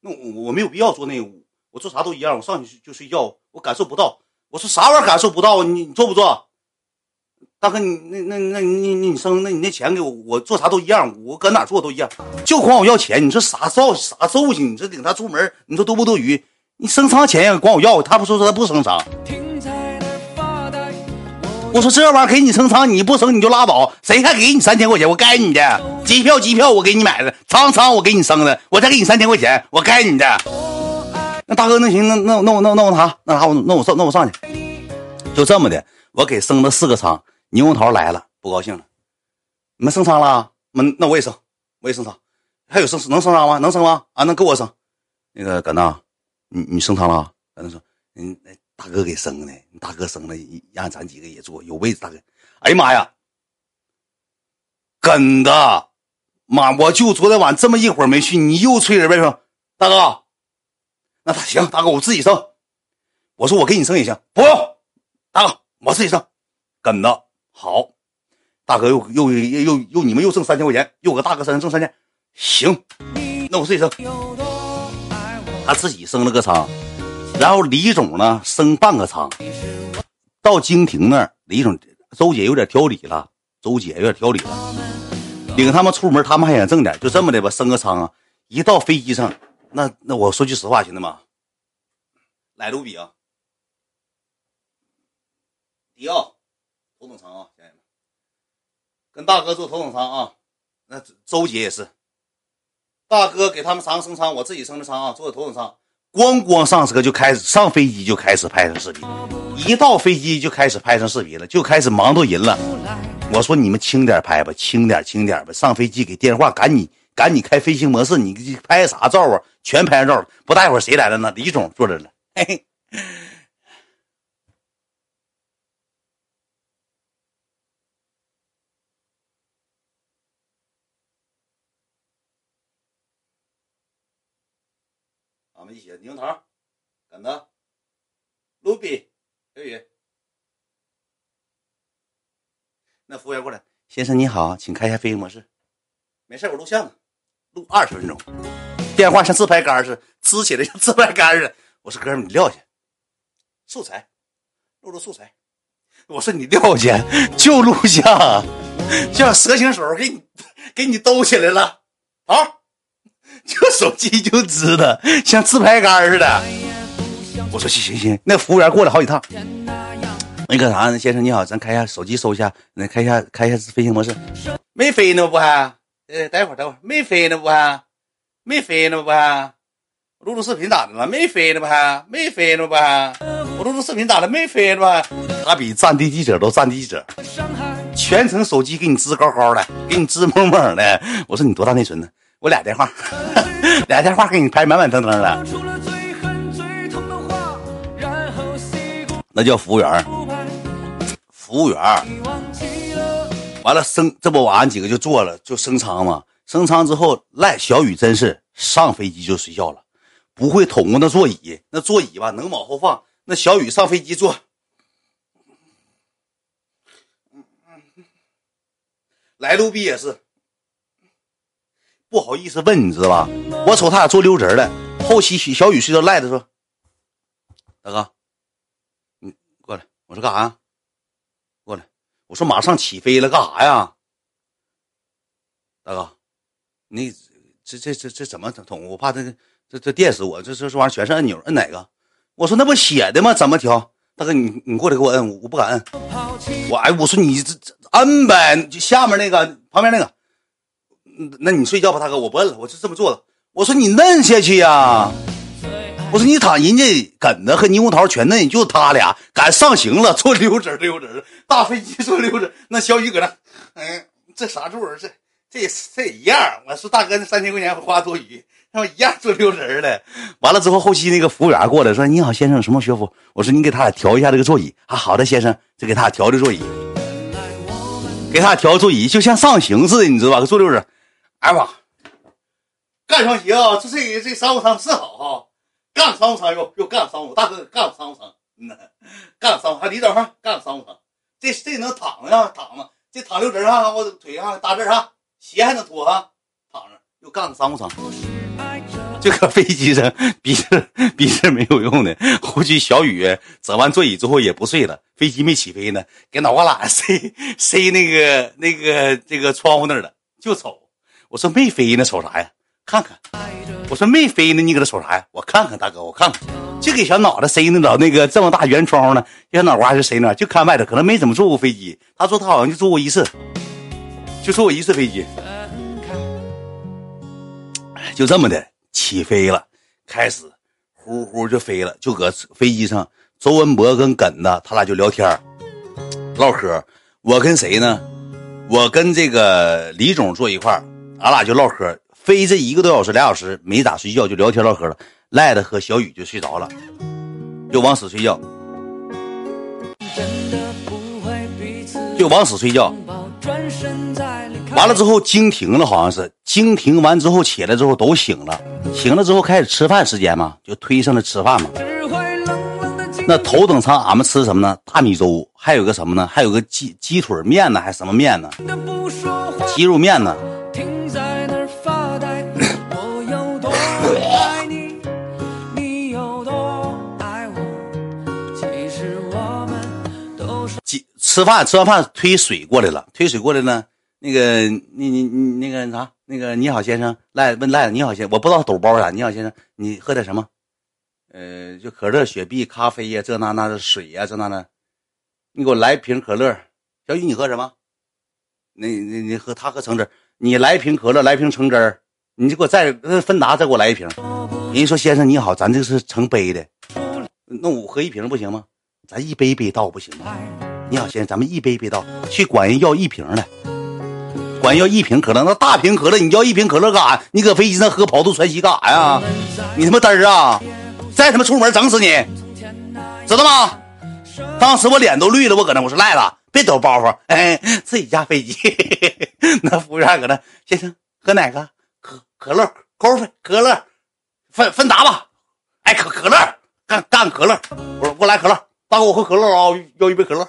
那我我没有必要坐那屋，我做啥都一样，我上去就睡觉，我感受不到。我说啥玩意儿感受不到？你你做不做？大哥，你那那那你你你生，那你那钱给我，我做啥都一样，我搁哪做都一样，就管我要钱。你说啥造啥揍性？你说领他出门，你说多不多余？你升仓钱管我要，他不说说他不升仓。我说这玩意儿给你升仓，你不升你就拉倒，谁还给你三千块钱？我该你的机票，机票我给你买的，仓仓我给你升的，我再给你三千块钱，我该你的。那大哥，那行，那那那我那我那我啥？那啥我那我上那我上去，就这么的，我给升了四个仓。猕猴桃来了，不高兴了，你们升仓了？那那我也升，我也升仓。还有升能升仓吗？能升吗？啊，能给我升。那个搁那，你你升堂了？耿大说，嗯。大哥给升的，大哥升了，让咱几个也坐，有位置。大哥，哎呀妈呀，梗的，妈，我就昨天晚这么一会儿没去，你又催人呗？说大哥，那他行，大哥我自己升。我说我给你升也行，不用，大哥我自己升。梗的好，大哥又又又又又你们又挣三千块钱，又搁大哥身上挣三千，行，那我自己升。他自己升了个仓。然后李总呢升半个仓，到京庭那儿，李总周姐有点挑理了，周姐有点挑理了，领他们出门，他们还想挣点，就这么的吧，升个仓啊。一到飞机上，那那我说句实话，兄弟们，来卢比啊，迪奥头等舱啊，家人们，跟大哥坐头等舱啊。那周姐也是，大哥给他们三个升舱，我自己升的舱啊，坐的头等舱。咣咣上车就开始上飞机就开始拍成视频，一到飞机就开始拍成视频了，就开始忙到人了。我说你们轻点拍吧，轻点轻点吧。上飞机给电话，赶紧赶紧开飞行模式，你拍啥照啊？全拍上照了。不大会儿谁来了呢？李总坐这了。嘿嘿。我们一起，牛头，梗子，卢比，小雨。那服务员过来，先生你好，请开一下飞行模式。没事，我录像呢，录二十分钟。电话像自拍杆似的，支起来像自拍杆似的。我说哥们，你撂下，素材，录录素材。我说你撂下，就录像，像蛇形手给你给你兜起来了，好。就手机就支的，像自拍杆似的。我说行行行，那服务员过来好几趟。那个啥，先生你好，咱开一下手机搜一下，来开一下开一下飞行模式。没飞呢不还？呃，待会儿待会儿，没飞呢不还？没飞呢不还？录录视频咋的了？没飞呢不还？没飞呢不还？我录录视频咋的？没飞呢吧？他比战地记者都战地记者，全程手机给你支高高的，给你支猛猛的。我说你多大内存呢？我俩电话，俩电话给你拍满满当当的。那叫服务员，服务员。完了升，这不俺几个就坐了，就升舱嘛。升舱之后，赖小雨真是上飞机就睡觉了，不会捅过那座椅。那座椅吧能往后放。那小雨上飞机坐，来路比也是。不好意思问你知道吧？我瞅他俩做溜直了。后期小雨睡着赖着说：“大哥，你过来。”我说：“干啥呀？”过来。我说：“马上起飞了，干啥呀？”大哥，你这这这这怎么捅？我怕这这这电死我。这这这玩意全是按钮，摁哪个？我说：“那不写的吗？怎么调？”大哥，你你过来给我摁，我不敢摁。我哎，我说你这这摁呗，就下面那个旁边那个。那你睡觉吧，大哥，我不摁了，我就这么做的。我说你摁下去呀，我说你躺人家梗子和猕猴桃全摁，就他俩敢上行了，坐溜直溜直大飞机坐溜直。那小雨搁那，嗯，这啥座这这这也一样。我说大哥，那三千块钱花多余，他一样坐溜直的。完了之后，后期那个服务员过来说：“你好，先生，什么学府？”我说：“你给他俩调一下这个座椅。”啊，好的，先生，就给他俩调这座椅，给他俩调座椅，就像上行似的，你知道吧？坐溜直。哎妈，干双鞋啊！这这这商务舱是好哈，干商务舱又又干商务，大哥干商务舱，嗯呐，干商务还，李总哈，干商务舱，这这能躺着躺着，这躺六直哈，我腿上搭这哈，鞋还能脱哈，躺着又干个商务舱。就搁飞机上逼着逼着没有用的。后期小雨整完座椅之后也不睡了，飞机没起飞呢，给脑瓜拉 塞塞那个那个这个窗户那儿了，就瞅。我说没飞呢，瞅啥呀？看看。我说没飞呢，你搁这瞅啥呀？我看看，大哥，我看看。就给小脑袋塞那老那个这么大圆窗呢，小脑瓜是塞那，就看外头，可能没怎么坐过飞机。他说他好像就坐过一次，就坐过一次飞机。就这么的起飞了，开始呼呼就飞了，就搁飞机上，周文博跟耿子他俩就聊天唠嗑。我跟谁呢？我跟这个李总坐一块俺俩就唠嗑。飞这一个多小时、俩小时没咋睡觉，就聊天唠嗑了。赖的和小雨就睡着了，就往死睡觉，就往死睡觉。完了之后惊停了，好像是惊停完之后起来之后都醒了，醒了之后开始吃饭时间嘛，就推上了吃饭嘛。那头等舱俺们吃什么呢？大米粥，还有个什么呢？还有个鸡鸡腿面呢，还是什么面呢？鸡肉面呢？吃饭吃完饭推水过来了，推水过来呢。那个你你你那个啥，那个你好先生赖问赖你好先生，我不知道抖包啥。你好先生，你喝点什么？呃，就可乐、雪碧、咖啡呀，这那那的水呀，这那的。你给我来瓶可乐。小雨，你喝什么？那那你喝他喝橙汁你来瓶可乐，来瓶橙汁。你就给我再芬达，再给我来一瓶。人家说先生你好，咱这是成杯的，那我喝一瓶不行吗？咱一杯一杯倒不行吗？你好，先生，咱们一杯一杯倒，去管人要一瓶来，管要一瓶可乐，那大瓶可乐，你要一瓶可乐干啥？你搁飞机上喝跑肚传稀干啥呀？你他妈嘚儿啊！再他妈出门整死你，知道吗？当时我脸都绿了，我搁那我说赖子，别抖包袱，哎，自己家飞机。那服务员搁那，先生喝哪个？可可乐，高分可乐，芬芬达吧。哎，可可乐，干干可乐，我说给我来可乐。大哥，我喝可乐啊，要一杯可乐。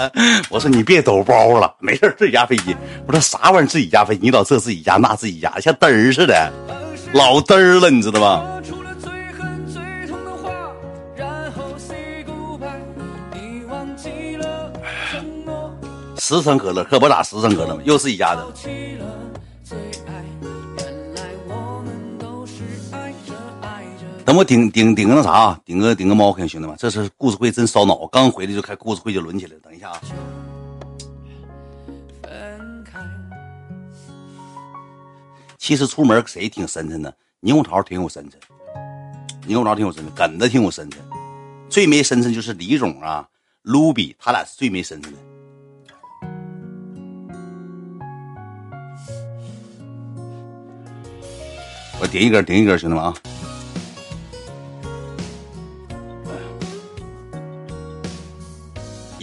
我说你别抖包了，没事自己家飞机。我说啥玩意儿？自己家飞机，你老这自己家那自己家，像嘚儿似的，老嘚儿了，你知道吗？十升可乐，可不咋十升可乐吗？又是一家的。等我顶顶顶个那啥，顶个顶个猫，兄弟们，这是故事会真烧脑。刚回来就开故事会就抡起来。等一下啊！其实出门谁挺深沉的？猕猴桃挺有深沉，猕猴桃挺有深沉，梗子挺有深沉，最没深沉就是李总啊，卢比他俩是最没深沉的。我点一根，点一根，兄弟们啊！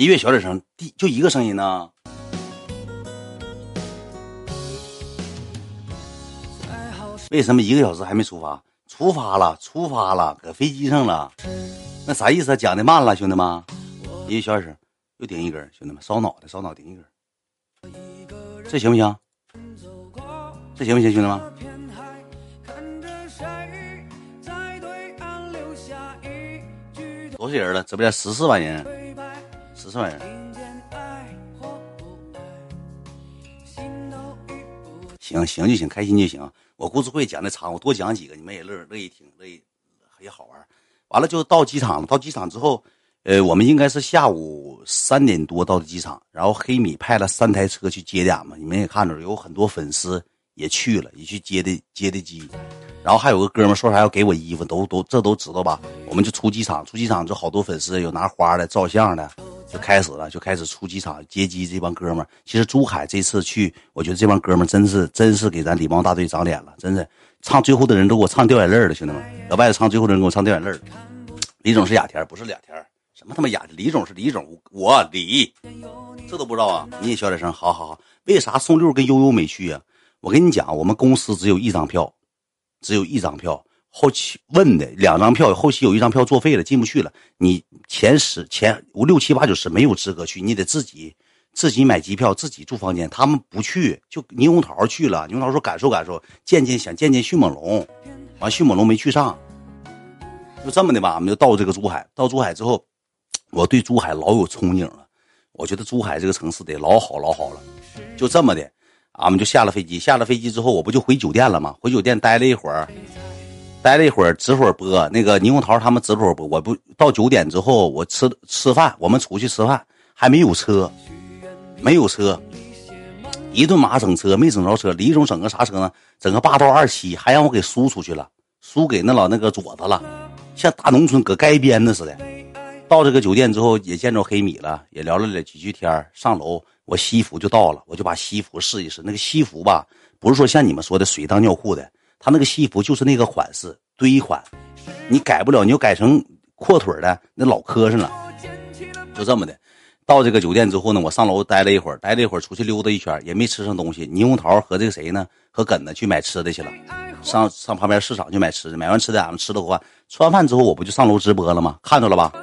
音乐小点声，第就一个声音呢。为什么一个小时还没出发？出发了，出发了，搁飞机上了。那啥意思啊？讲的慢了，兄弟们。音乐小点声，又顶一根，兄弟们烧脑袋，烧脑顶一根。这行不行？这行不行，兄弟们？多少人了？直播间十四万人。十四万人，行行就行，开心就行。我故事会讲的长，我多讲几个，你们也乐乐意听，乐意也好玩。完了就到机场了，到机场之后，呃，我们应该是下午三点多到的机场，然后黑米派了三台车去接的俺们。你们也看着，有很多粉丝也去了，也去接的接的机。然后还有个哥们说啥要给我衣服，都都这都知道吧？我们就出机场，出机场就好多粉丝，有拿花的、照相的。就开始了，就开始出机场接机。这帮哥们，其实珠海这次去，我觉得这帮哥们真是真是给咱礼貌大队长脸了，真是唱最后的人都给我唱掉眼泪了，兄弟们，老外唱最后的人给我唱掉眼泪了。李总是雅田，不是俩田，什么他妈雅？李总是李总，我李，这都不知道啊？你也小点声，好好好。为啥宋六跟悠悠没去啊？我跟你讲，我们公司只有一张票，只有一张票。后期问的两张票，后期有一张票作废了，进不去了。你前十、前五六七八九十没有资格去，你得自己自己买机票，自己住房间。他们不去，就霓虹桃去了。霓虹桃说感受感受，见见想见见迅猛龙，完迅猛龙没去上，就这么的吧，俺们就到这个珠海。到珠海之后，我对珠海老有憧憬了。我觉得珠海这个城市得老好老好了。就这么的，俺们就下了飞机。下了飞机之后，我不就回酒店了吗？回酒店待了一会儿，待了一会儿，直会播那个霓虹桃他们直会播。我不到九点之后，我吃吃饭，我们出去吃饭，还没有车，没有车。一顿马整车没整着车，李总整个啥车呢？整个霸道二七，还让我给输出去了，输给那老那个左子了，像大农村搁街边子似的。到这个酒店之后，也见着黑米了，也聊了几句天上楼，我西服就到了，我就把西服试一试。那个西服吧，不是说像你们说的水当尿裤的，他那个西服就是那个款式堆款，你改不了，你就改成阔腿的，那老磕碜了。就这么的。到这个酒店之后呢，我上楼待了一会儿，待了一会儿出去溜达一圈，也没吃上东西。霓虹桃和这个谁呢？和耿子去买吃的去了，上上旁边市场去买吃的。买完吃的，俺们吃了口饭。吃完饭之后，我不就上楼直播了吗？看着了吧？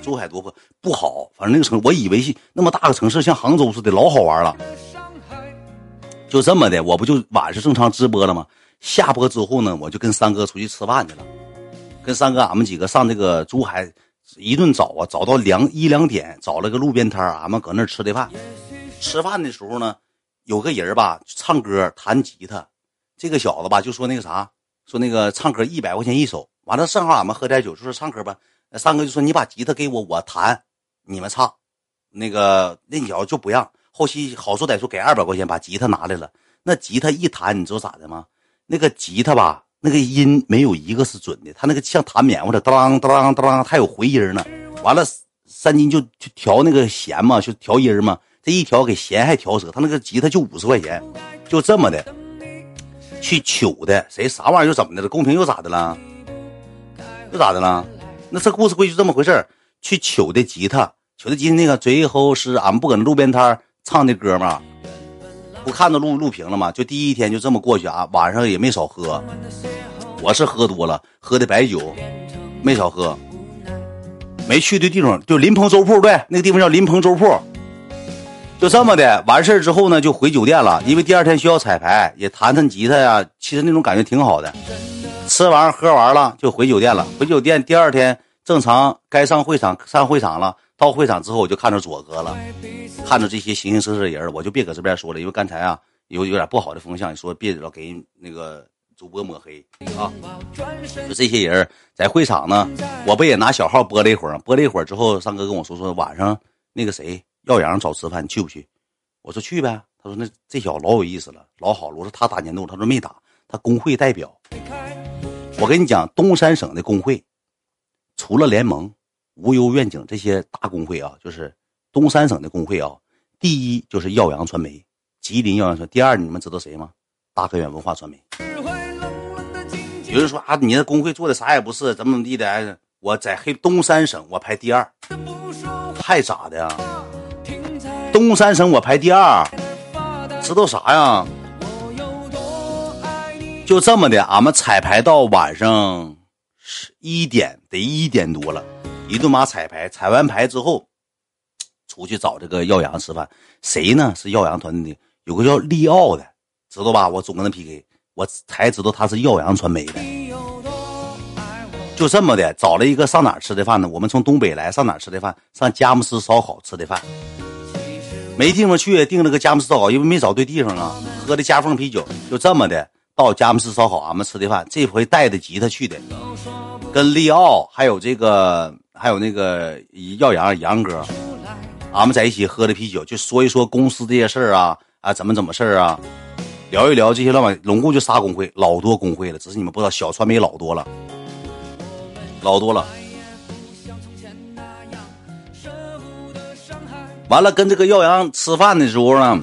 珠海多不不好，反正那个城，我以为是那么大个城市像杭州似的，老好玩了。就这么的，我不就晚上正常直播了吗？下播之后呢，我就跟三哥出去吃饭去了，跟三哥俺们几个上这个珠海。一顿找啊，找到两一两点，找了个路边摊俺们搁那吃的饭。吃饭的时候呢，有个人吧唱歌弹吉他，这个小子吧就说那个啥，说那个唱歌一百块钱一首。完了正好俺们喝点酒，就说唱歌吧。三哥就说你把吉他给我，我弹，你们唱。那个那小子就不让。后期好说歹说给二百块钱把吉他拿来了。那吉他一弹，你知道咋的吗？那个吉他吧。那个音没有一个是准的，他那个像弹棉花的，当当当当，还有回音呢。完了，三金就就调那个弦嘛，就调音嘛。这一调给弦还调折，他那个吉他就五十块钱，就这么的去糗的。谁啥玩意儿又怎么的了？公屏又咋的了？又咋的了？那这故事会就这么回事去取的吉他，取的吉他那个最后是俺们不搁那路边摊唱的歌吗？不看到录录屏了吗？就第一天就这么过去啊，晚上也没少喝。我是喝多了，喝的白酒，没少喝。没去的地方就临鹏粥铺，对，那个地方叫临鹏粥铺。就这么的完事之后呢，就回酒店了，因为第二天需要彩排，也弹弹吉他呀。其实那种感觉挺好的。吃完喝完了就回酒店了。回酒店第二天正常该上会场上会场了。到会场之后，我就看着左哥了，看着这些形形色色的人，我就别搁这边说了，因为刚才啊有有点不好的风向，你说别老给那个主播抹黑啊。就这些人在会场呢，我不也拿小号播了一会儿，播了一会儿之后，三哥跟我说说晚上那个谁耀阳找吃饭，你去不去？我说去呗。他说那这小子老有意思了，老好了。我说他打年度，他说没打，他工会代表。我跟你讲，东三省的工会除了联盟。无忧愿景这些大工会啊，就是东三省的工会啊。第一就是耀阳传媒，吉林耀阳传。第二，你们知道谁吗？大科远文化传媒。有人说啊，你的工会做的啥也不是，怎么怎么地的？我在黑东三省我排第二，太咋的呀？东三省我排第二，知道啥呀？就这么的，俺们彩排到晚上十一点，得一点多了。一顿马彩排，彩完排之后，出去找这个耀阳吃饭。谁呢？是耀阳团队的，有个叫利奥的，知道吧？我总跟他 PK，我才知道他是耀阳传媒的。就这么的，找了一个上哪儿吃的饭呢？我们从东北来，上哪儿吃的饭？上佳木斯烧烤吃的饭。没地方去，订了个佳木斯烧烤，因为没找对地方啊。喝的夹缝啤酒，就这么的到佳木斯烧烤，俺们吃的饭。这回带着吉他去的，跟利奥还有这个。还有那个耀阳杨哥，俺们在一起喝的啤酒，就说一说公司这些事儿啊啊，怎么怎么事儿啊，聊一聊这些老板，拢共就仨工会，老多工会了，只是你们不知道，小传媒老多了，老多了。完了，跟这个耀阳吃饭的时候呢，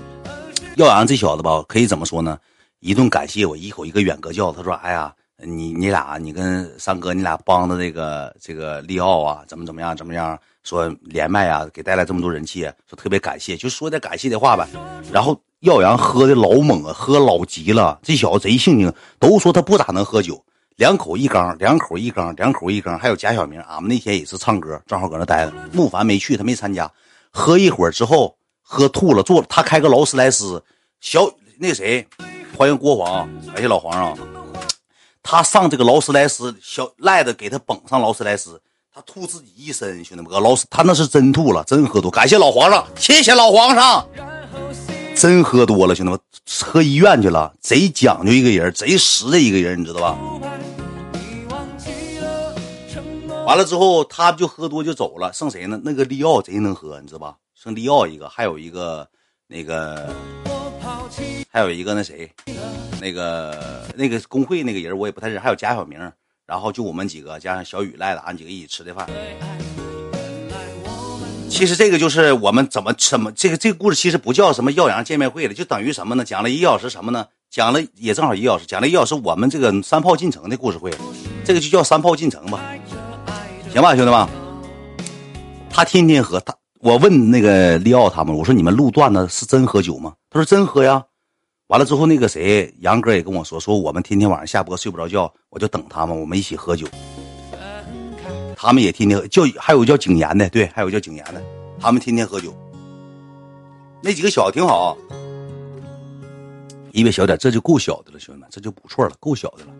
耀阳这小子吧，可以怎么说呢？一顿感谢我，一口一个远哥叫，他说：“哎呀。”你你俩，你跟三哥，你俩帮的这个这个利奥啊，怎么怎么样，怎么样？说连麦啊，给带来这么多人气，说特别感谢，就说点感谢的话呗。然后耀阳喝的老猛啊，喝老急了，这小子贼性情，都说他不咋能喝酒，两口一缸，两口一缸，两口一缸。还有贾小明，俺们那天也是唱歌，正好搁那待着。木凡没去，他没参加。喝一会儿之后，喝吐了，坐他开个劳斯莱斯，小那谁，欢迎郭皇，感谢老皇上。他上这个劳斯莱斯，小赖子给他捧上劳斯莱斯，他吐自己一身，兄弟们，劳斯他那是真吐了，真喝多。感谢老皇上，谢谢老皇上，真喝多了，兄弟们，喝医院去了，贼讲究一个人，贼实的一个人，你知道吧？完了之后，他就喝多就走了，剩谁呢？那个利奥贼能喝，你知道吧？剩利奥一个，还有一个那个。还有一个那谁，那个那个工会那个人我也不太认识，还有贾小明，然后就我们几个加上小雨赖子，俺几个一起吃的饭。其实这个就是我们怎么怎么这个这个故事其实不叫什么耀阳见面会了，就等于什么呢？讲了一小时什么呢？讲了也正好一小时，讲了一小时我们这个三炮进城的故事会，这个就叫三炮进城吧，行吧，兄弟们。他天天喝他。我问那个利奥他们，我说你们录段子是真喝酒吗？他说真喝呀。完了之后，那个谁杨哥也跟我说，说我们天天晚上下播睡不着觉，我就等他们，我们一起喝酒。他们也天天叫，还有叫景言的，对，还有叫景言的，他们天天喝酒。那几个小子挺好，一位小点，这就够小的了，兄弟们，这就不错了，够小的了。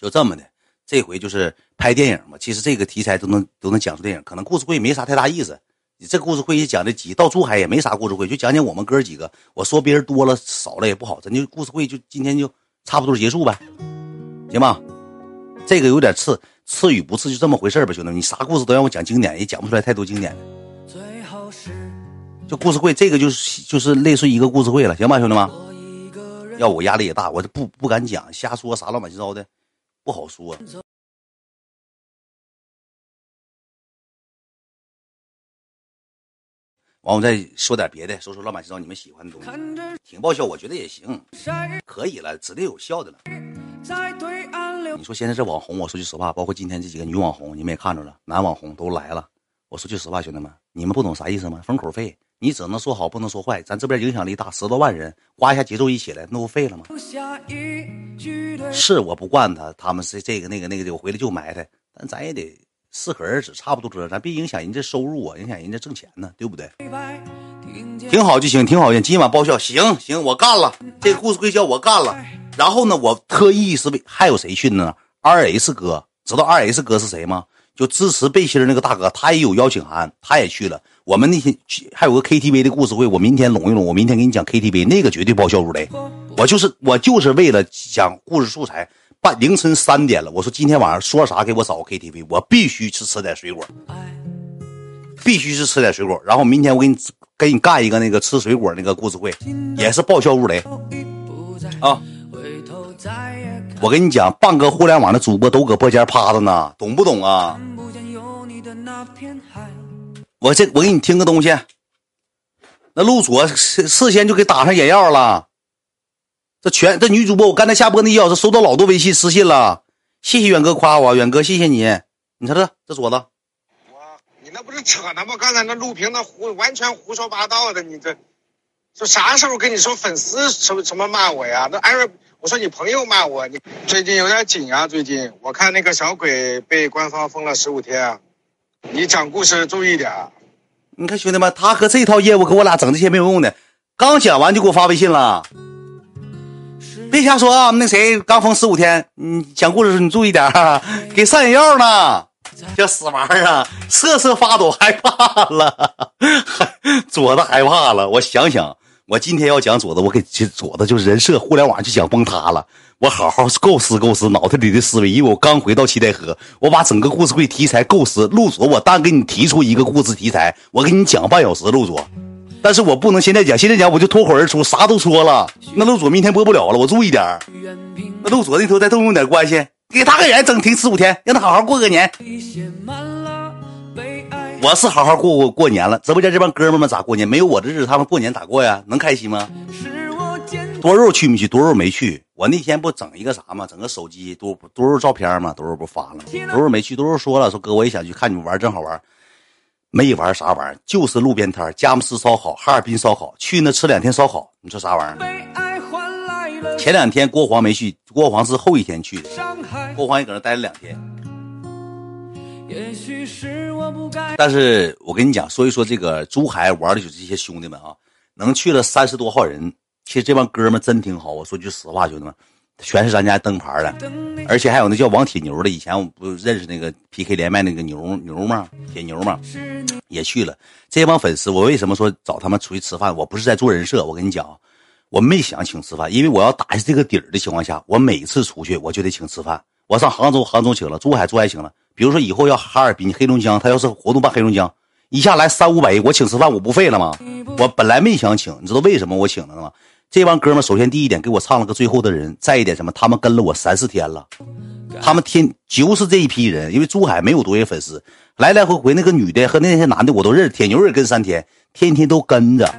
就这么的，这回就是拍电影嘛。其实这个题材都能都能讲出电影，可能故事会没啥太大意思。你这故事会也讲的急到珠海也没啥故事会，就讲讲我们哥几个。我说别人多了少了也不好，咱就故事会就今天就差不多结束呗，行吧？这个有点次次与不次，就这么回事吧，兄弟们。你啥故事都让我讲经典，也讲不出来太多经典的。就故事会这个就是就是类似一个故事会了，行吧，兄弟们？要我压力也大，我这不不敢讲，瞎说啥乱七八糟的，不好说。完，我再说点别的，说说老板知道你们喜欢的东西，挺爆笑，我觉得也行，可以了，指定有效的了。你说现在这网红，我说句实话，包括今天这几个女网红，你们也看着了，男网红都来了。我说句实话，兄弟们，你们不懂啥意思吗？封口费，你只能说好，不能说坏。咱这边影响力大，十多万人，刮一下节奏一起来，那不废了吗？是我不惯他，他们是这个那个那个的，我回来就埋汰，但咱也得。适可而止，差不多得了，咱别影响人家收入啊，影响人家挣钱呢，对不对？挺好就行，挺好，行今晚报销，行行，我干了，这个故事会叫我干了。然后呢，我特意是为还有谁去呢？R S 哥，知道 R S 哥是谁吗？就支持背心儿那个大哥，他也有邀请函，他也去了。我们那天还有个 K T V 的故事会，我明天拢一拢，我明天给你讲 K T V，那个绝对报销如雷。我就是我就是为了讲故事素材。半凌晨三点了，我说今天晚上说啥？给我找个 KTV，我必须去吃点水果，必须是吃点水果。然后明天我给你给你干一个那个吃水果那个故事会，也是爆笑如雷啊！我跟你讲，半个互联网的主播都搁播间趴着呢，懂不懂啊？我这我给你听个东西，那陆左事事先就给打上眼药了。这全这女主播，我刚才下播那一小时收到老多微信私信了，谢谢远哥夸我，远哥谢谢你。你瞅这这桌子，我你那不是扯呢吗？刚才那录屏那胡完全胡说八道的，你这这啥时候跟你说粉丝什么什么骂我呀？那艾瑞，我说你朋友骂我，你最近有点紧啊。最近我看那个小鬼被官方封了十五天，你讲故事注意点。你看兄弟们，他和这套业务给我俩整这些没有用的，刚讲完就给我发微信了。别瞎说啊！那谁刚封十五天，你讲故事时你注意点啊，给上眼药呢，这死玩意儿啊，瑟瑟发抖，害怕了，左子害怕了。我想想，我今天要讲左子，我给左子就人设互联网就讲崩塌了。我好好构思构思脑袋里的思维，因为我刚回到七台河，我把整个故事会题材构思。陆左，我单给你提出一个故事题材，我给你讲半小时，陆左。但是我不能现在讲，现在讲我就脱口而出，啥都说了。那陆左明天播不了了，我注意点那陆左那头再动用点关系，给他个人整停十五天，让他好好过个年。我是好好过过过年了，直播间这帮哥们们咋过年？没有我的日子，他们过年咋过呀？能开心吗？多肉去没去？多肉没去。我那天不整一个啥吗？整个手机多多肉照片吗？多肉不发了吗？多肉没去。多肉说了，说哥我也想去看你们玩，真好玩。没玩啥玩意儿，就是路边摊佳木斯烧烤、哈尔滨烧烤，去那吃两天烧烤，你说啥玩意儿？前两天郭黄没去，郭黄是后一天去的，郭黄也搁那待了两天。但是我跟你讲，说一说这个珠海玩的就这些兄弟们啊，能去了三十多号人，其实这帮哥们真挺好。我说句实话，兄弟们，全是咱家灯牌的，而且还有那叫王铁牛的，以前我不认识那个 PK 连麦那个牛牛吗？铁牛吗？也去了。这帮粉丝，我为什么说找他们出去吃饭？我不是在做人设，我跟你讲，我没想请吃饭，因为我要打下这个底儿的情况下，我每次出去我就得请吃饭。我上杭州，杭州请了；珠海，珠海请了。比如说以后要哈尔滨、黑龙江，他要是活动办黑龙江，一下来三五百亿，我请吃饭，我不废了吗？我本来没想请，你知道为什么我请了吗？这帮哥们，首先第一点给我唱了个最后的人，再一点什么？他们跟了我三四天了，他们天就是这一批人，因为珠海没有多少粉丝，来来回回那个女的和那些男的我都认识，铁牛也跟三天，天天都跟着，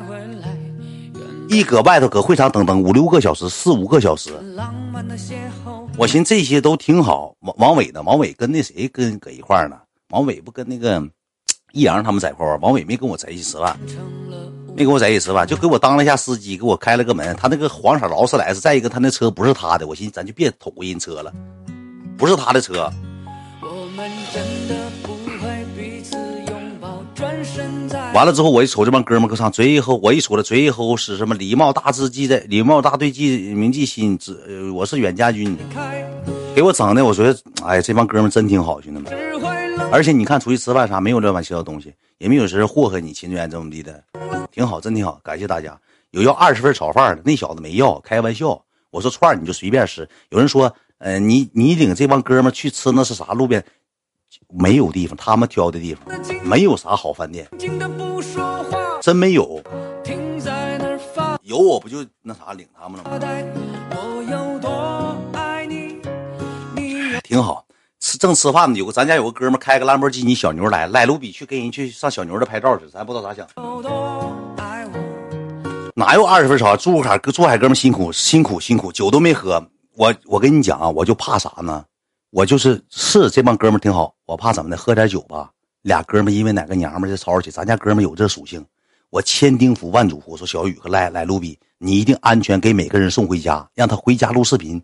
一搁外头搁会场等等五六个小时，四五个小时，我寻这些都挺好。王王伟呢？王伟跟那谁跟搁一块呢？王伟不跟那个易阳他们在一块玩，王伟没跟我在一起吃饭。没跟我在一起吃饭，就给我当了一下司机，给我开了个门。他那个黄色劳斯莱斯，再一个他那车不是他的，我寻思咱就别偷人车了，不是他的车。完了之后，我一瞅这帮哥们搁上最后，我一瞅了最后是什么？礼貌大字记在礼貌大队记铭记心，呃，我是远家军，给我整的，我说，哎，这帮哥们真挺好，兄弟们。而且你看出去吃饭啥，没有乱七八糟东西。也没有人祸害你，秦源怎么地的，挺好，真挺好，感谢大家。有要二十份炒饭的，那小子没要，开玩笑。我说串你就随便吃。有人说，呃，你你领这帮哥们去吃那是啥路边？没有地方，他们挑的地方，没有啥好饭店，真没有。有我不就那啥领他们了吗？挺好。正吃饭呢，有个咱家有个哥们开个兰博基尼小牛来，来卢比去跟人去上小牛的拍照去，咱不知道咋想。哪有二十分炒？珠海珠海哥们辛苦辛苦辛苦，酒都没喝。我我跟你讲啊，我就怕啥呢？我就是是这帮哥们挺好，我怕怎么的？喝点酒吧，俩哥们因为哪个娘们儿吵吵起，咱家哥们有这属性。我千叮嘱万嘱咐说，小雨和来来卢比，你一定安全给每个人送回家，让他回家录视频。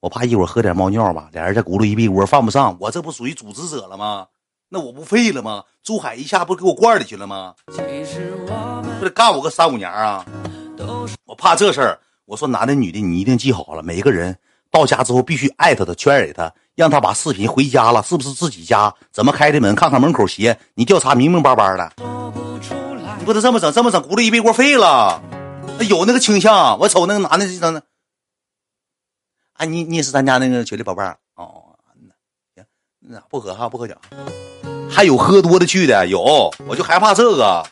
我怕一会儿喝点猫尿吧，俩人再咕噜一屁锅犯不上，我这不属于组织者了吗？那我不废了吗？珠海一下不给我罐里去了吗？不得干我个三五年啊！我怕这事儿，我说男的女的你一定记好了，每个人到家之后必须艾特他，圈给他，让他把视频回家了，是不是自己家？怎么开的门？看看门口鞋，你调查明明白白的。你不能这么整，这么整咕噜一屁锅废了。有那个倾向，我瞅那个男的就整的。啊，你你也是咱家那个群里宝贝儿哦，行，那不喝哈，不喝酒，还有喝多的去的有，我就害怕这个。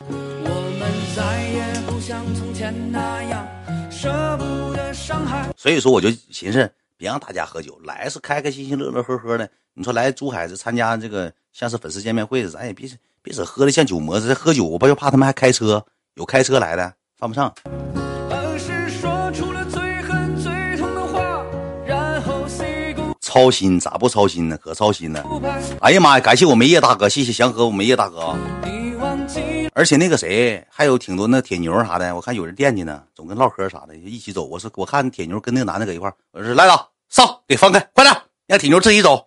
所以说，我就寻思别让大家喝酒，来是开开心心、乐乐呵呵的。你说来珠海是参加这个像是粉丝见面会，咱也别别整喝的像酒魔似的。喝酒我不就怕他们还开车，有开车来的犯不上。操心咋不操心呢？可操心呢！哎呀妈呀！感谢我梅叶大哥，谢谢祥和我梅叶大哥。而且那个谁，还有挺多那铁牛啥的，我看有人惦记呢，总跟唠嗑啥的，一起走。我说我看铁牛跟那个男的搁一块我说来了，上给放开，快点，让铁牛自己走，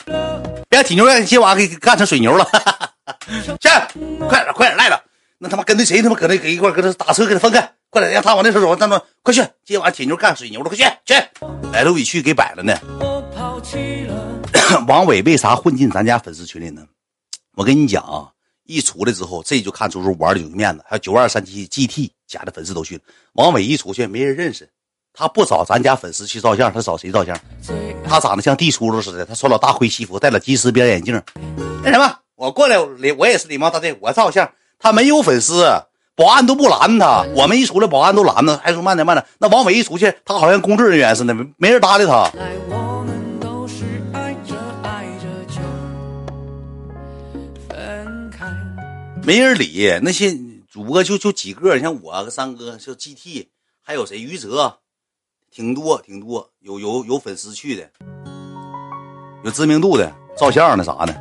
别让铁牛让你今晚给干成水牛了。去，快点快点来了，那他妈跟那谁他妈搁那搁一块搁那打车给他分开，快点让他往那头走，站住，快去，今晚铁牛干水牛了，快去去，来路比去给摆了呢。王伟为啥混进咱家粉丝群里呢？我跟你讲啊，一出来之后，这就看出是玩的有面子。还有九二三七 GT 家的粉丝都去了。王伟一出去，没人认识，他不找咱家粉丝去照相，他找谁照相？他长得像地出租似的，他穿老大灰西服，戴了金丝边眼镜。那什么，我过来，礼我也是礼貌大队，我照相。他没有粉丝，保安都不拦他。我们一出来，保安都拦他，还说慢点慢点。那王伟一出去，他好像工作人员似的，没人搭理他。没人理那些主播，就就几个，像我和三哥，就 GT，还有谁？于哲，挺多挺多，有有有粉丝去的，有知名度的，照相的啥的。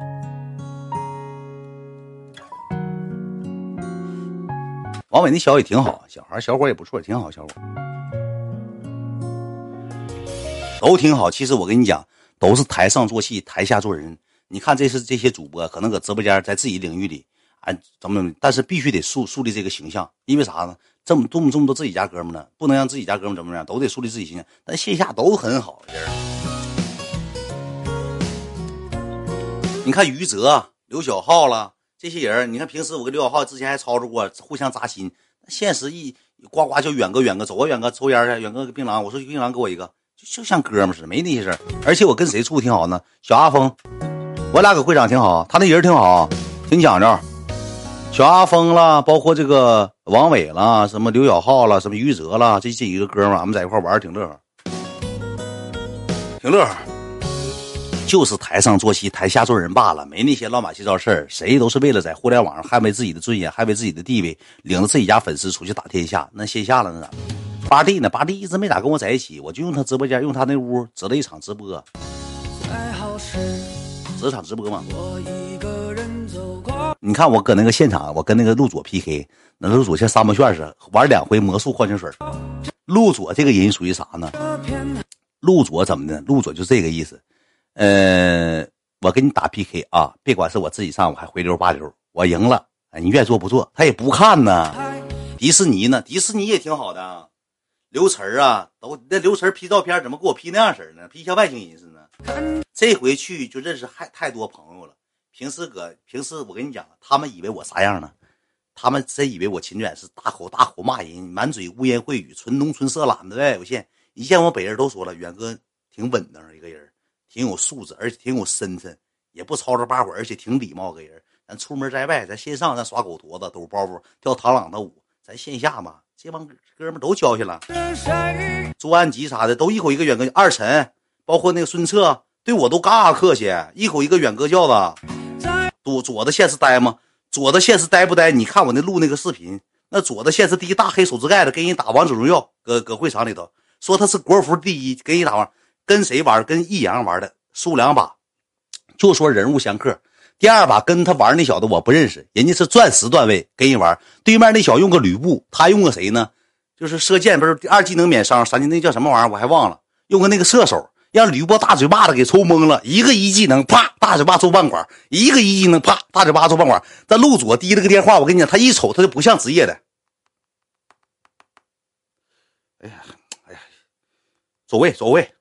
王伟那小也挺好，小孩小伙也不错，挺好，小伙都挺好。其实我跟你讲，都是台上做戏，台下做人。你看，这是这些主播，可能搁直播间，在自己领域里。哎，怎么怎么，但是必须得树树立这个形象，因为啥呢？这么这么这么多自己家哥们呢，不能让自己家哥们怎么样，都得树立自己形象。但线下都很好，人。你看于泽、刘小浩了这些人，你看平时我跟刘小浩之前还吵吵过，互相扎心。现实一呱呱就远哥远哥走啊，远哥抽烟去，远哥槟榔，我说槟榔给我一个，就就像哥们似的，没那些事儿。而且我跟谁处挺好呢？小阿峰，我俩搁会场挺好，他那人挺好，挺讲究。小阿峰啦，包括这个王伟啦，什么刘小浩啦，什么于哲啦，这这几个哥们，俺们在一块玩挺乐呵，挺乐呵。就是台上做戏，台下做人罢了，没那些乱七八糟事儿。谁都是为了在互联网上捍卫自己的尊严，捍卫自己的地位，领着自己家粉丝出去打天下。那线下了那咋？八弟呢？八弟一直没咋跟我在一起，我就用他直播间，用他那屋值了一场直播，值了场直播嘛。你看我搁那个现场，我跟那个陆左 PK，那陆左像沙漠炫似的，玩两回魔术矿泉水。陆左这个人属于啥呢？陆左怎么的？陆左就这个意思。呃，我跟你打 PK 啊，别管是我自己上，我还回溜八溜，我赢了，你愿做不做？他也不看呢。迪士尼呢？迪士尼也挺好的。刘晨啊，都那刘晨 P 照片怎么给我 P 那样式呢？P 像外星人似的。这回去就认识太太多朋友了。平时搁平时我跟你讲，他们以为我啥样呢？他们真以为我秦远是大口大口骂人，满嘴污言秽语，纯农村色懒的呗。我现一见我北人都说了，远哥挺稳当一个人。挺有素质，而且挺有身份，也不吵吵巴火，而且挺礼貌个人。咱出门在外，咱线上咱耍狗驼子，抖包袱，跳螳螂的舞；咱线下嘛，这帮哥们都交去了。朱安吉啥的都一口一个远哥。二陈，包括那个孙策，对我都嘎嘎客气，一口一个远哥叫的。左左的线是呆吗？左的线是呆不呆？你看我那录那个视频，那左的线是第一大黑手指盖子，跟人打王者荣耀，搁搁会场里头说他是国服第一，跟人打王。跟谁玩？跟易阳玩的，输两把，就说人物相克。第二把跟他玩那小子我不认识，人家是钻石段位，跟人玩。对面那小用个吕布，他用个谁呢？就是射箭不是二技能免伤，三技那叫什么玩意儿？我还忘了。用个那个射手，让吕布大嘴巴子给抽懵了。一个一技能，啪，大嘴巴抽半管；一个一技能，啪，大嘴巴抽半管。但陆佐滴了个电话，我跟你讲，他一瞅他就不像职业的。哎呀，哎呀，走位，走位。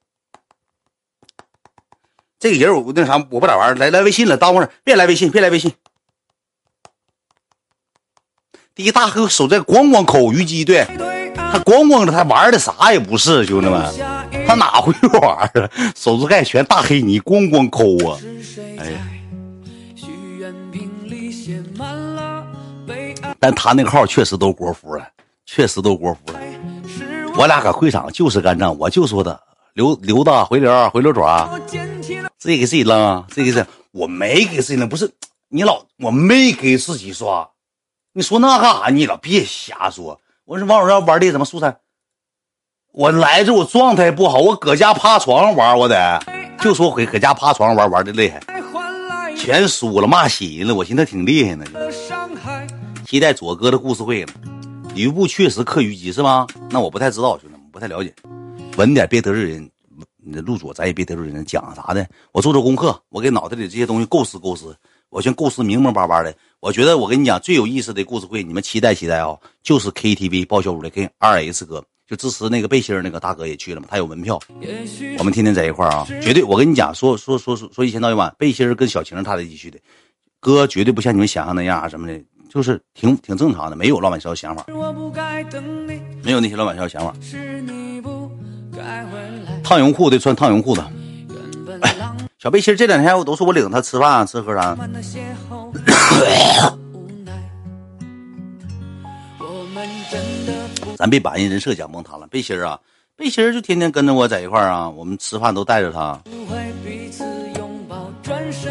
这个人我那啥，我不咋玩来来微信了，耽误着，别来微信，别来微信。第一大哥手在咣咣扣虞姬，对他咣咣的，他玩的啥也不是，兄弟们，他哪会玩啊？手指盖全大黑泥，咣咣抠啊！哎呀，但他那个号确实都国服了，确实都国服了。我俩搁会场就是干仗，我就说他刘刘大回流回流爪。自己给自己扔啊，自己给自己，我没给自己扔，不是你老，我没给自己刷，你说那干啥？你老别瞎说。我说王者荣耀玩的怎么速三？我来这我状态不好，我搁家趴床上玩，我得就说回搁家趴床上玩玩的厉害，全输了，骂血人了。我寻思挺厉害呢。期待左哥的故事会了。吕布确实克虞姬是吗？那我不太知道，兄弟们不太了解，稳点，别得罪人。那陆左，咱也别得罪人，讲啥的，我做做功课，我给脑袋里这些东西构思构思，我先构思明明白白的。我觉得我跟你讲最有意思的故事会，你们期待期待啊！就是 KTV 报销屋的，跟二 S 哥就支持那个背心那个大哥也去了嘛，他有门票，我们天天在一块儿啊，绝对。我跟你讲，说说说说说一千到一万，背心跟小晴他在一起去的，哥绝对不像你们想象那样啊什么的，就是挺挺正常的，没有乱七八糟想法，没有那些乱七八糟想法。烫绒裤的穿烫绒裤的，小背心这两天我都是我领他吃饭吃喝啥。咱别把人人设讲崩塌了。背心啊，背心就天天跟着我在一块儿啊，我们吃饭都带着他。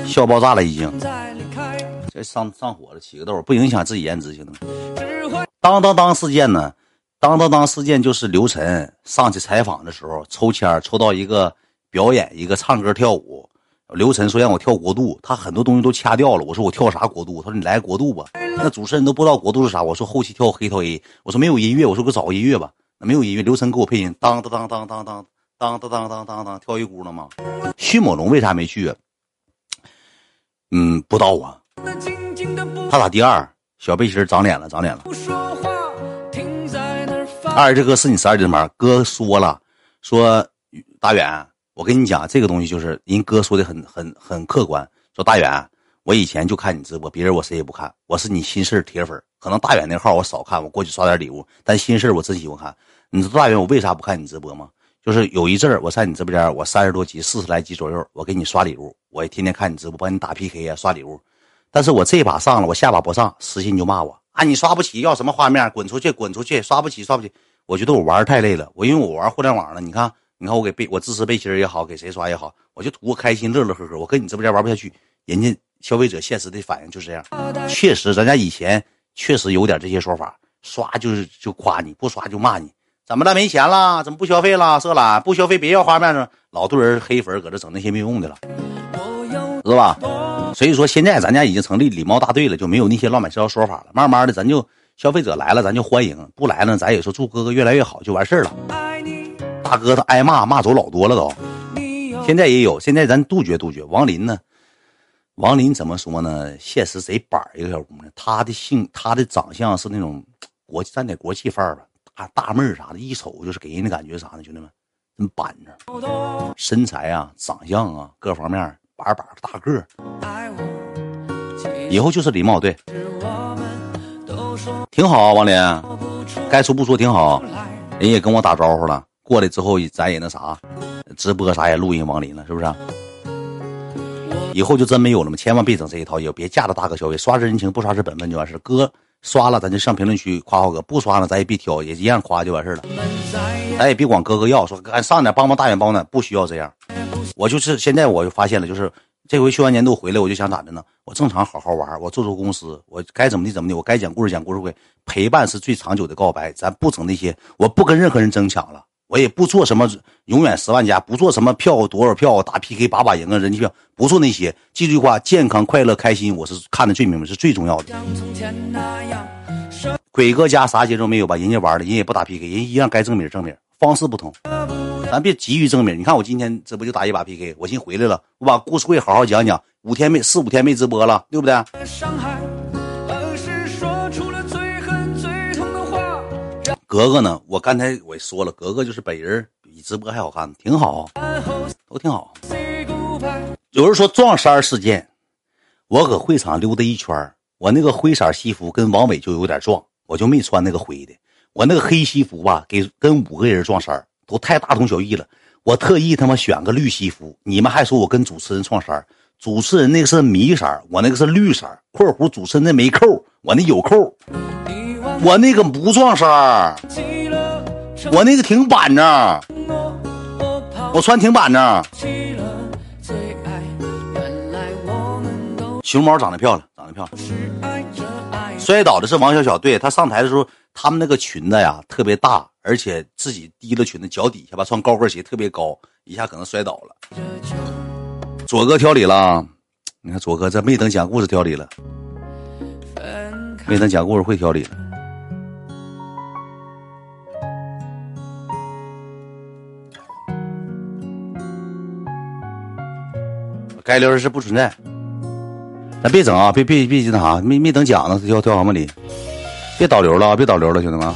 笑爆炸了已经，这上上火了，起个痘不影响自己颜值，兄弟们。当当当事件呢？当当当事件就是刘晨上去采访的时候抽签抽到一个表演一个唱歌跳舞，刘晨说让我跳国度，他很多东西都掐掉了。我说我跳啥国度？他说你来国度吧。那主持人都不知道国度是啥。我说后期跳黑桃 A。我说没有音乐，我说给我找个音乐吧。那没有音乐，刘晨给我配音，当当当当当当当当当当当跳一咕了吗？迅猛龙为啥没去？嗯，不知道啊。他咋第二？小背心长脸了，长脸了。二这哥是你十二斤吗？哥说了，说大远，我跟你讲，这个东西就是人哥说的很很很客观，说大远，我以前就看你直播，别人我谁也不看，我是你心事铁粉。可能大远那号我少看，我过去刷点礼物，但心事我真喜欢看。你知道大远我为啥不看你直播吗？就是有一阵儿我在你直播间，我三十多级、四十来级左右，我给你刷礼物，我也天天看你直播，帮你打 PK 啊，刷礼物。但是我这把上了，我下把不上，私信就骂我啊，你刷不起，要什么画面，滚出去，滚出去，刷不起，刷不起。我觉得我玩太累了，我因为我玩互联网了，你看，你看我给背，我支持背心也好，给谁刷也好，我就图个开心，乐乐呵呵。我跟你直播间玩不下去，人家消费者现实的反应就是这样，确实，咱家以前。确实有点这些说法，刷就是就夸你，不刷就骂你。怎么了？没钱了？怎么不消费了？色懒不消费，别要画面了。老多人黑粉搁这整那些没用的了，是吧？所以说现在咱家已经成立礼貌大队了，就没有那些乱七八糟说法了。慢慢的，咱就消费者来了，咱就欢迎；不来呢，咱也说祝哥哥越来越好，就完事儿了。大哥他挨骂骂走老多了都，现在也有。现在咱杜绝杜绝。王林呢？王林怎么说呢？现实贼板一个小姑娘，她的性，她的长相是那种国沾点国际范儿吧，大大妹儿啥的，一瞅就是给人的感觉啥呢？兄弟们，真板着，身材啊，长相啊，各方面板板大个儿。以后就是礼貌，对，挺好啊，王林，该说不说挺好，人也跟我打招呼了，过来之后咱也那啥，直播啥也录音王林了，是不是？以后就真没有了吗？千万别整这一套，也别架着大哥消费，刷是人情，不刷是本分就完事哥刷了，咱就上评论区夸浩哥；不刷了，咱也别挑，也一样夸就完事了。咱也别管哥哥要，说赶上点帮帮大远帮呢，不需要这样。我就是现在我就发现了，就是这回休完年度回来，我就想咋的呢？我正常好好玩，我做做公司，我该怎么的怎么的，我该讲故事讲故事会，陪伴是最长久的告白。咱不整那些，我不跟任何人争抢了。我也不做什么永远十万加，不做什么票多少票打 PK 把把赢啊，人气票不做那些。记住一句话：健康、快乐、开心，我是看的最明白，是最重要的。鬼哥家啥节奏没有吧？人家玩的，人也不打 PK，人一样该正名正名，方式不同。咱别急于正名。你看我今天这不就打一把 PK，我寻回来了，我把故事会好好讲讲。五天没四五天没直播了，对不对？格格呢？我刚才我也说了，格格就是本人比直播还好看，挺好，都挺好。有人说撞衫事件，我搁会场溜达一圈我那个灰色西服跟王伟就有点撞，我就没穿那个灰的。我那个黑西服吧，给跟五个人撞衫都太大同小异了。我特意他妈选个绿西服，你们还说我跟主持人撞衫主持人那个是米色，我那个是绿色。括弧主持人那没扣，我那有扣。我那个不撞衫儿，我那个挺板正，我穿挺板正。熊猫长得漂亮，长得漂亮。摔倒的是王小小，对他上台的时候，他们那个裙子呀特别大，而且自己提了裙子，脚底下吧穿高跟鞋特别高，一下可能摔倒了。左哥挑理了，你看左哥这没等讲故事挑理了，没等讲故事会挑理了。该留的是不存在，咱别整啊！别别别那啥，没没等讲呢，跳跳什么里？别导流了，别导流了，兄弟们。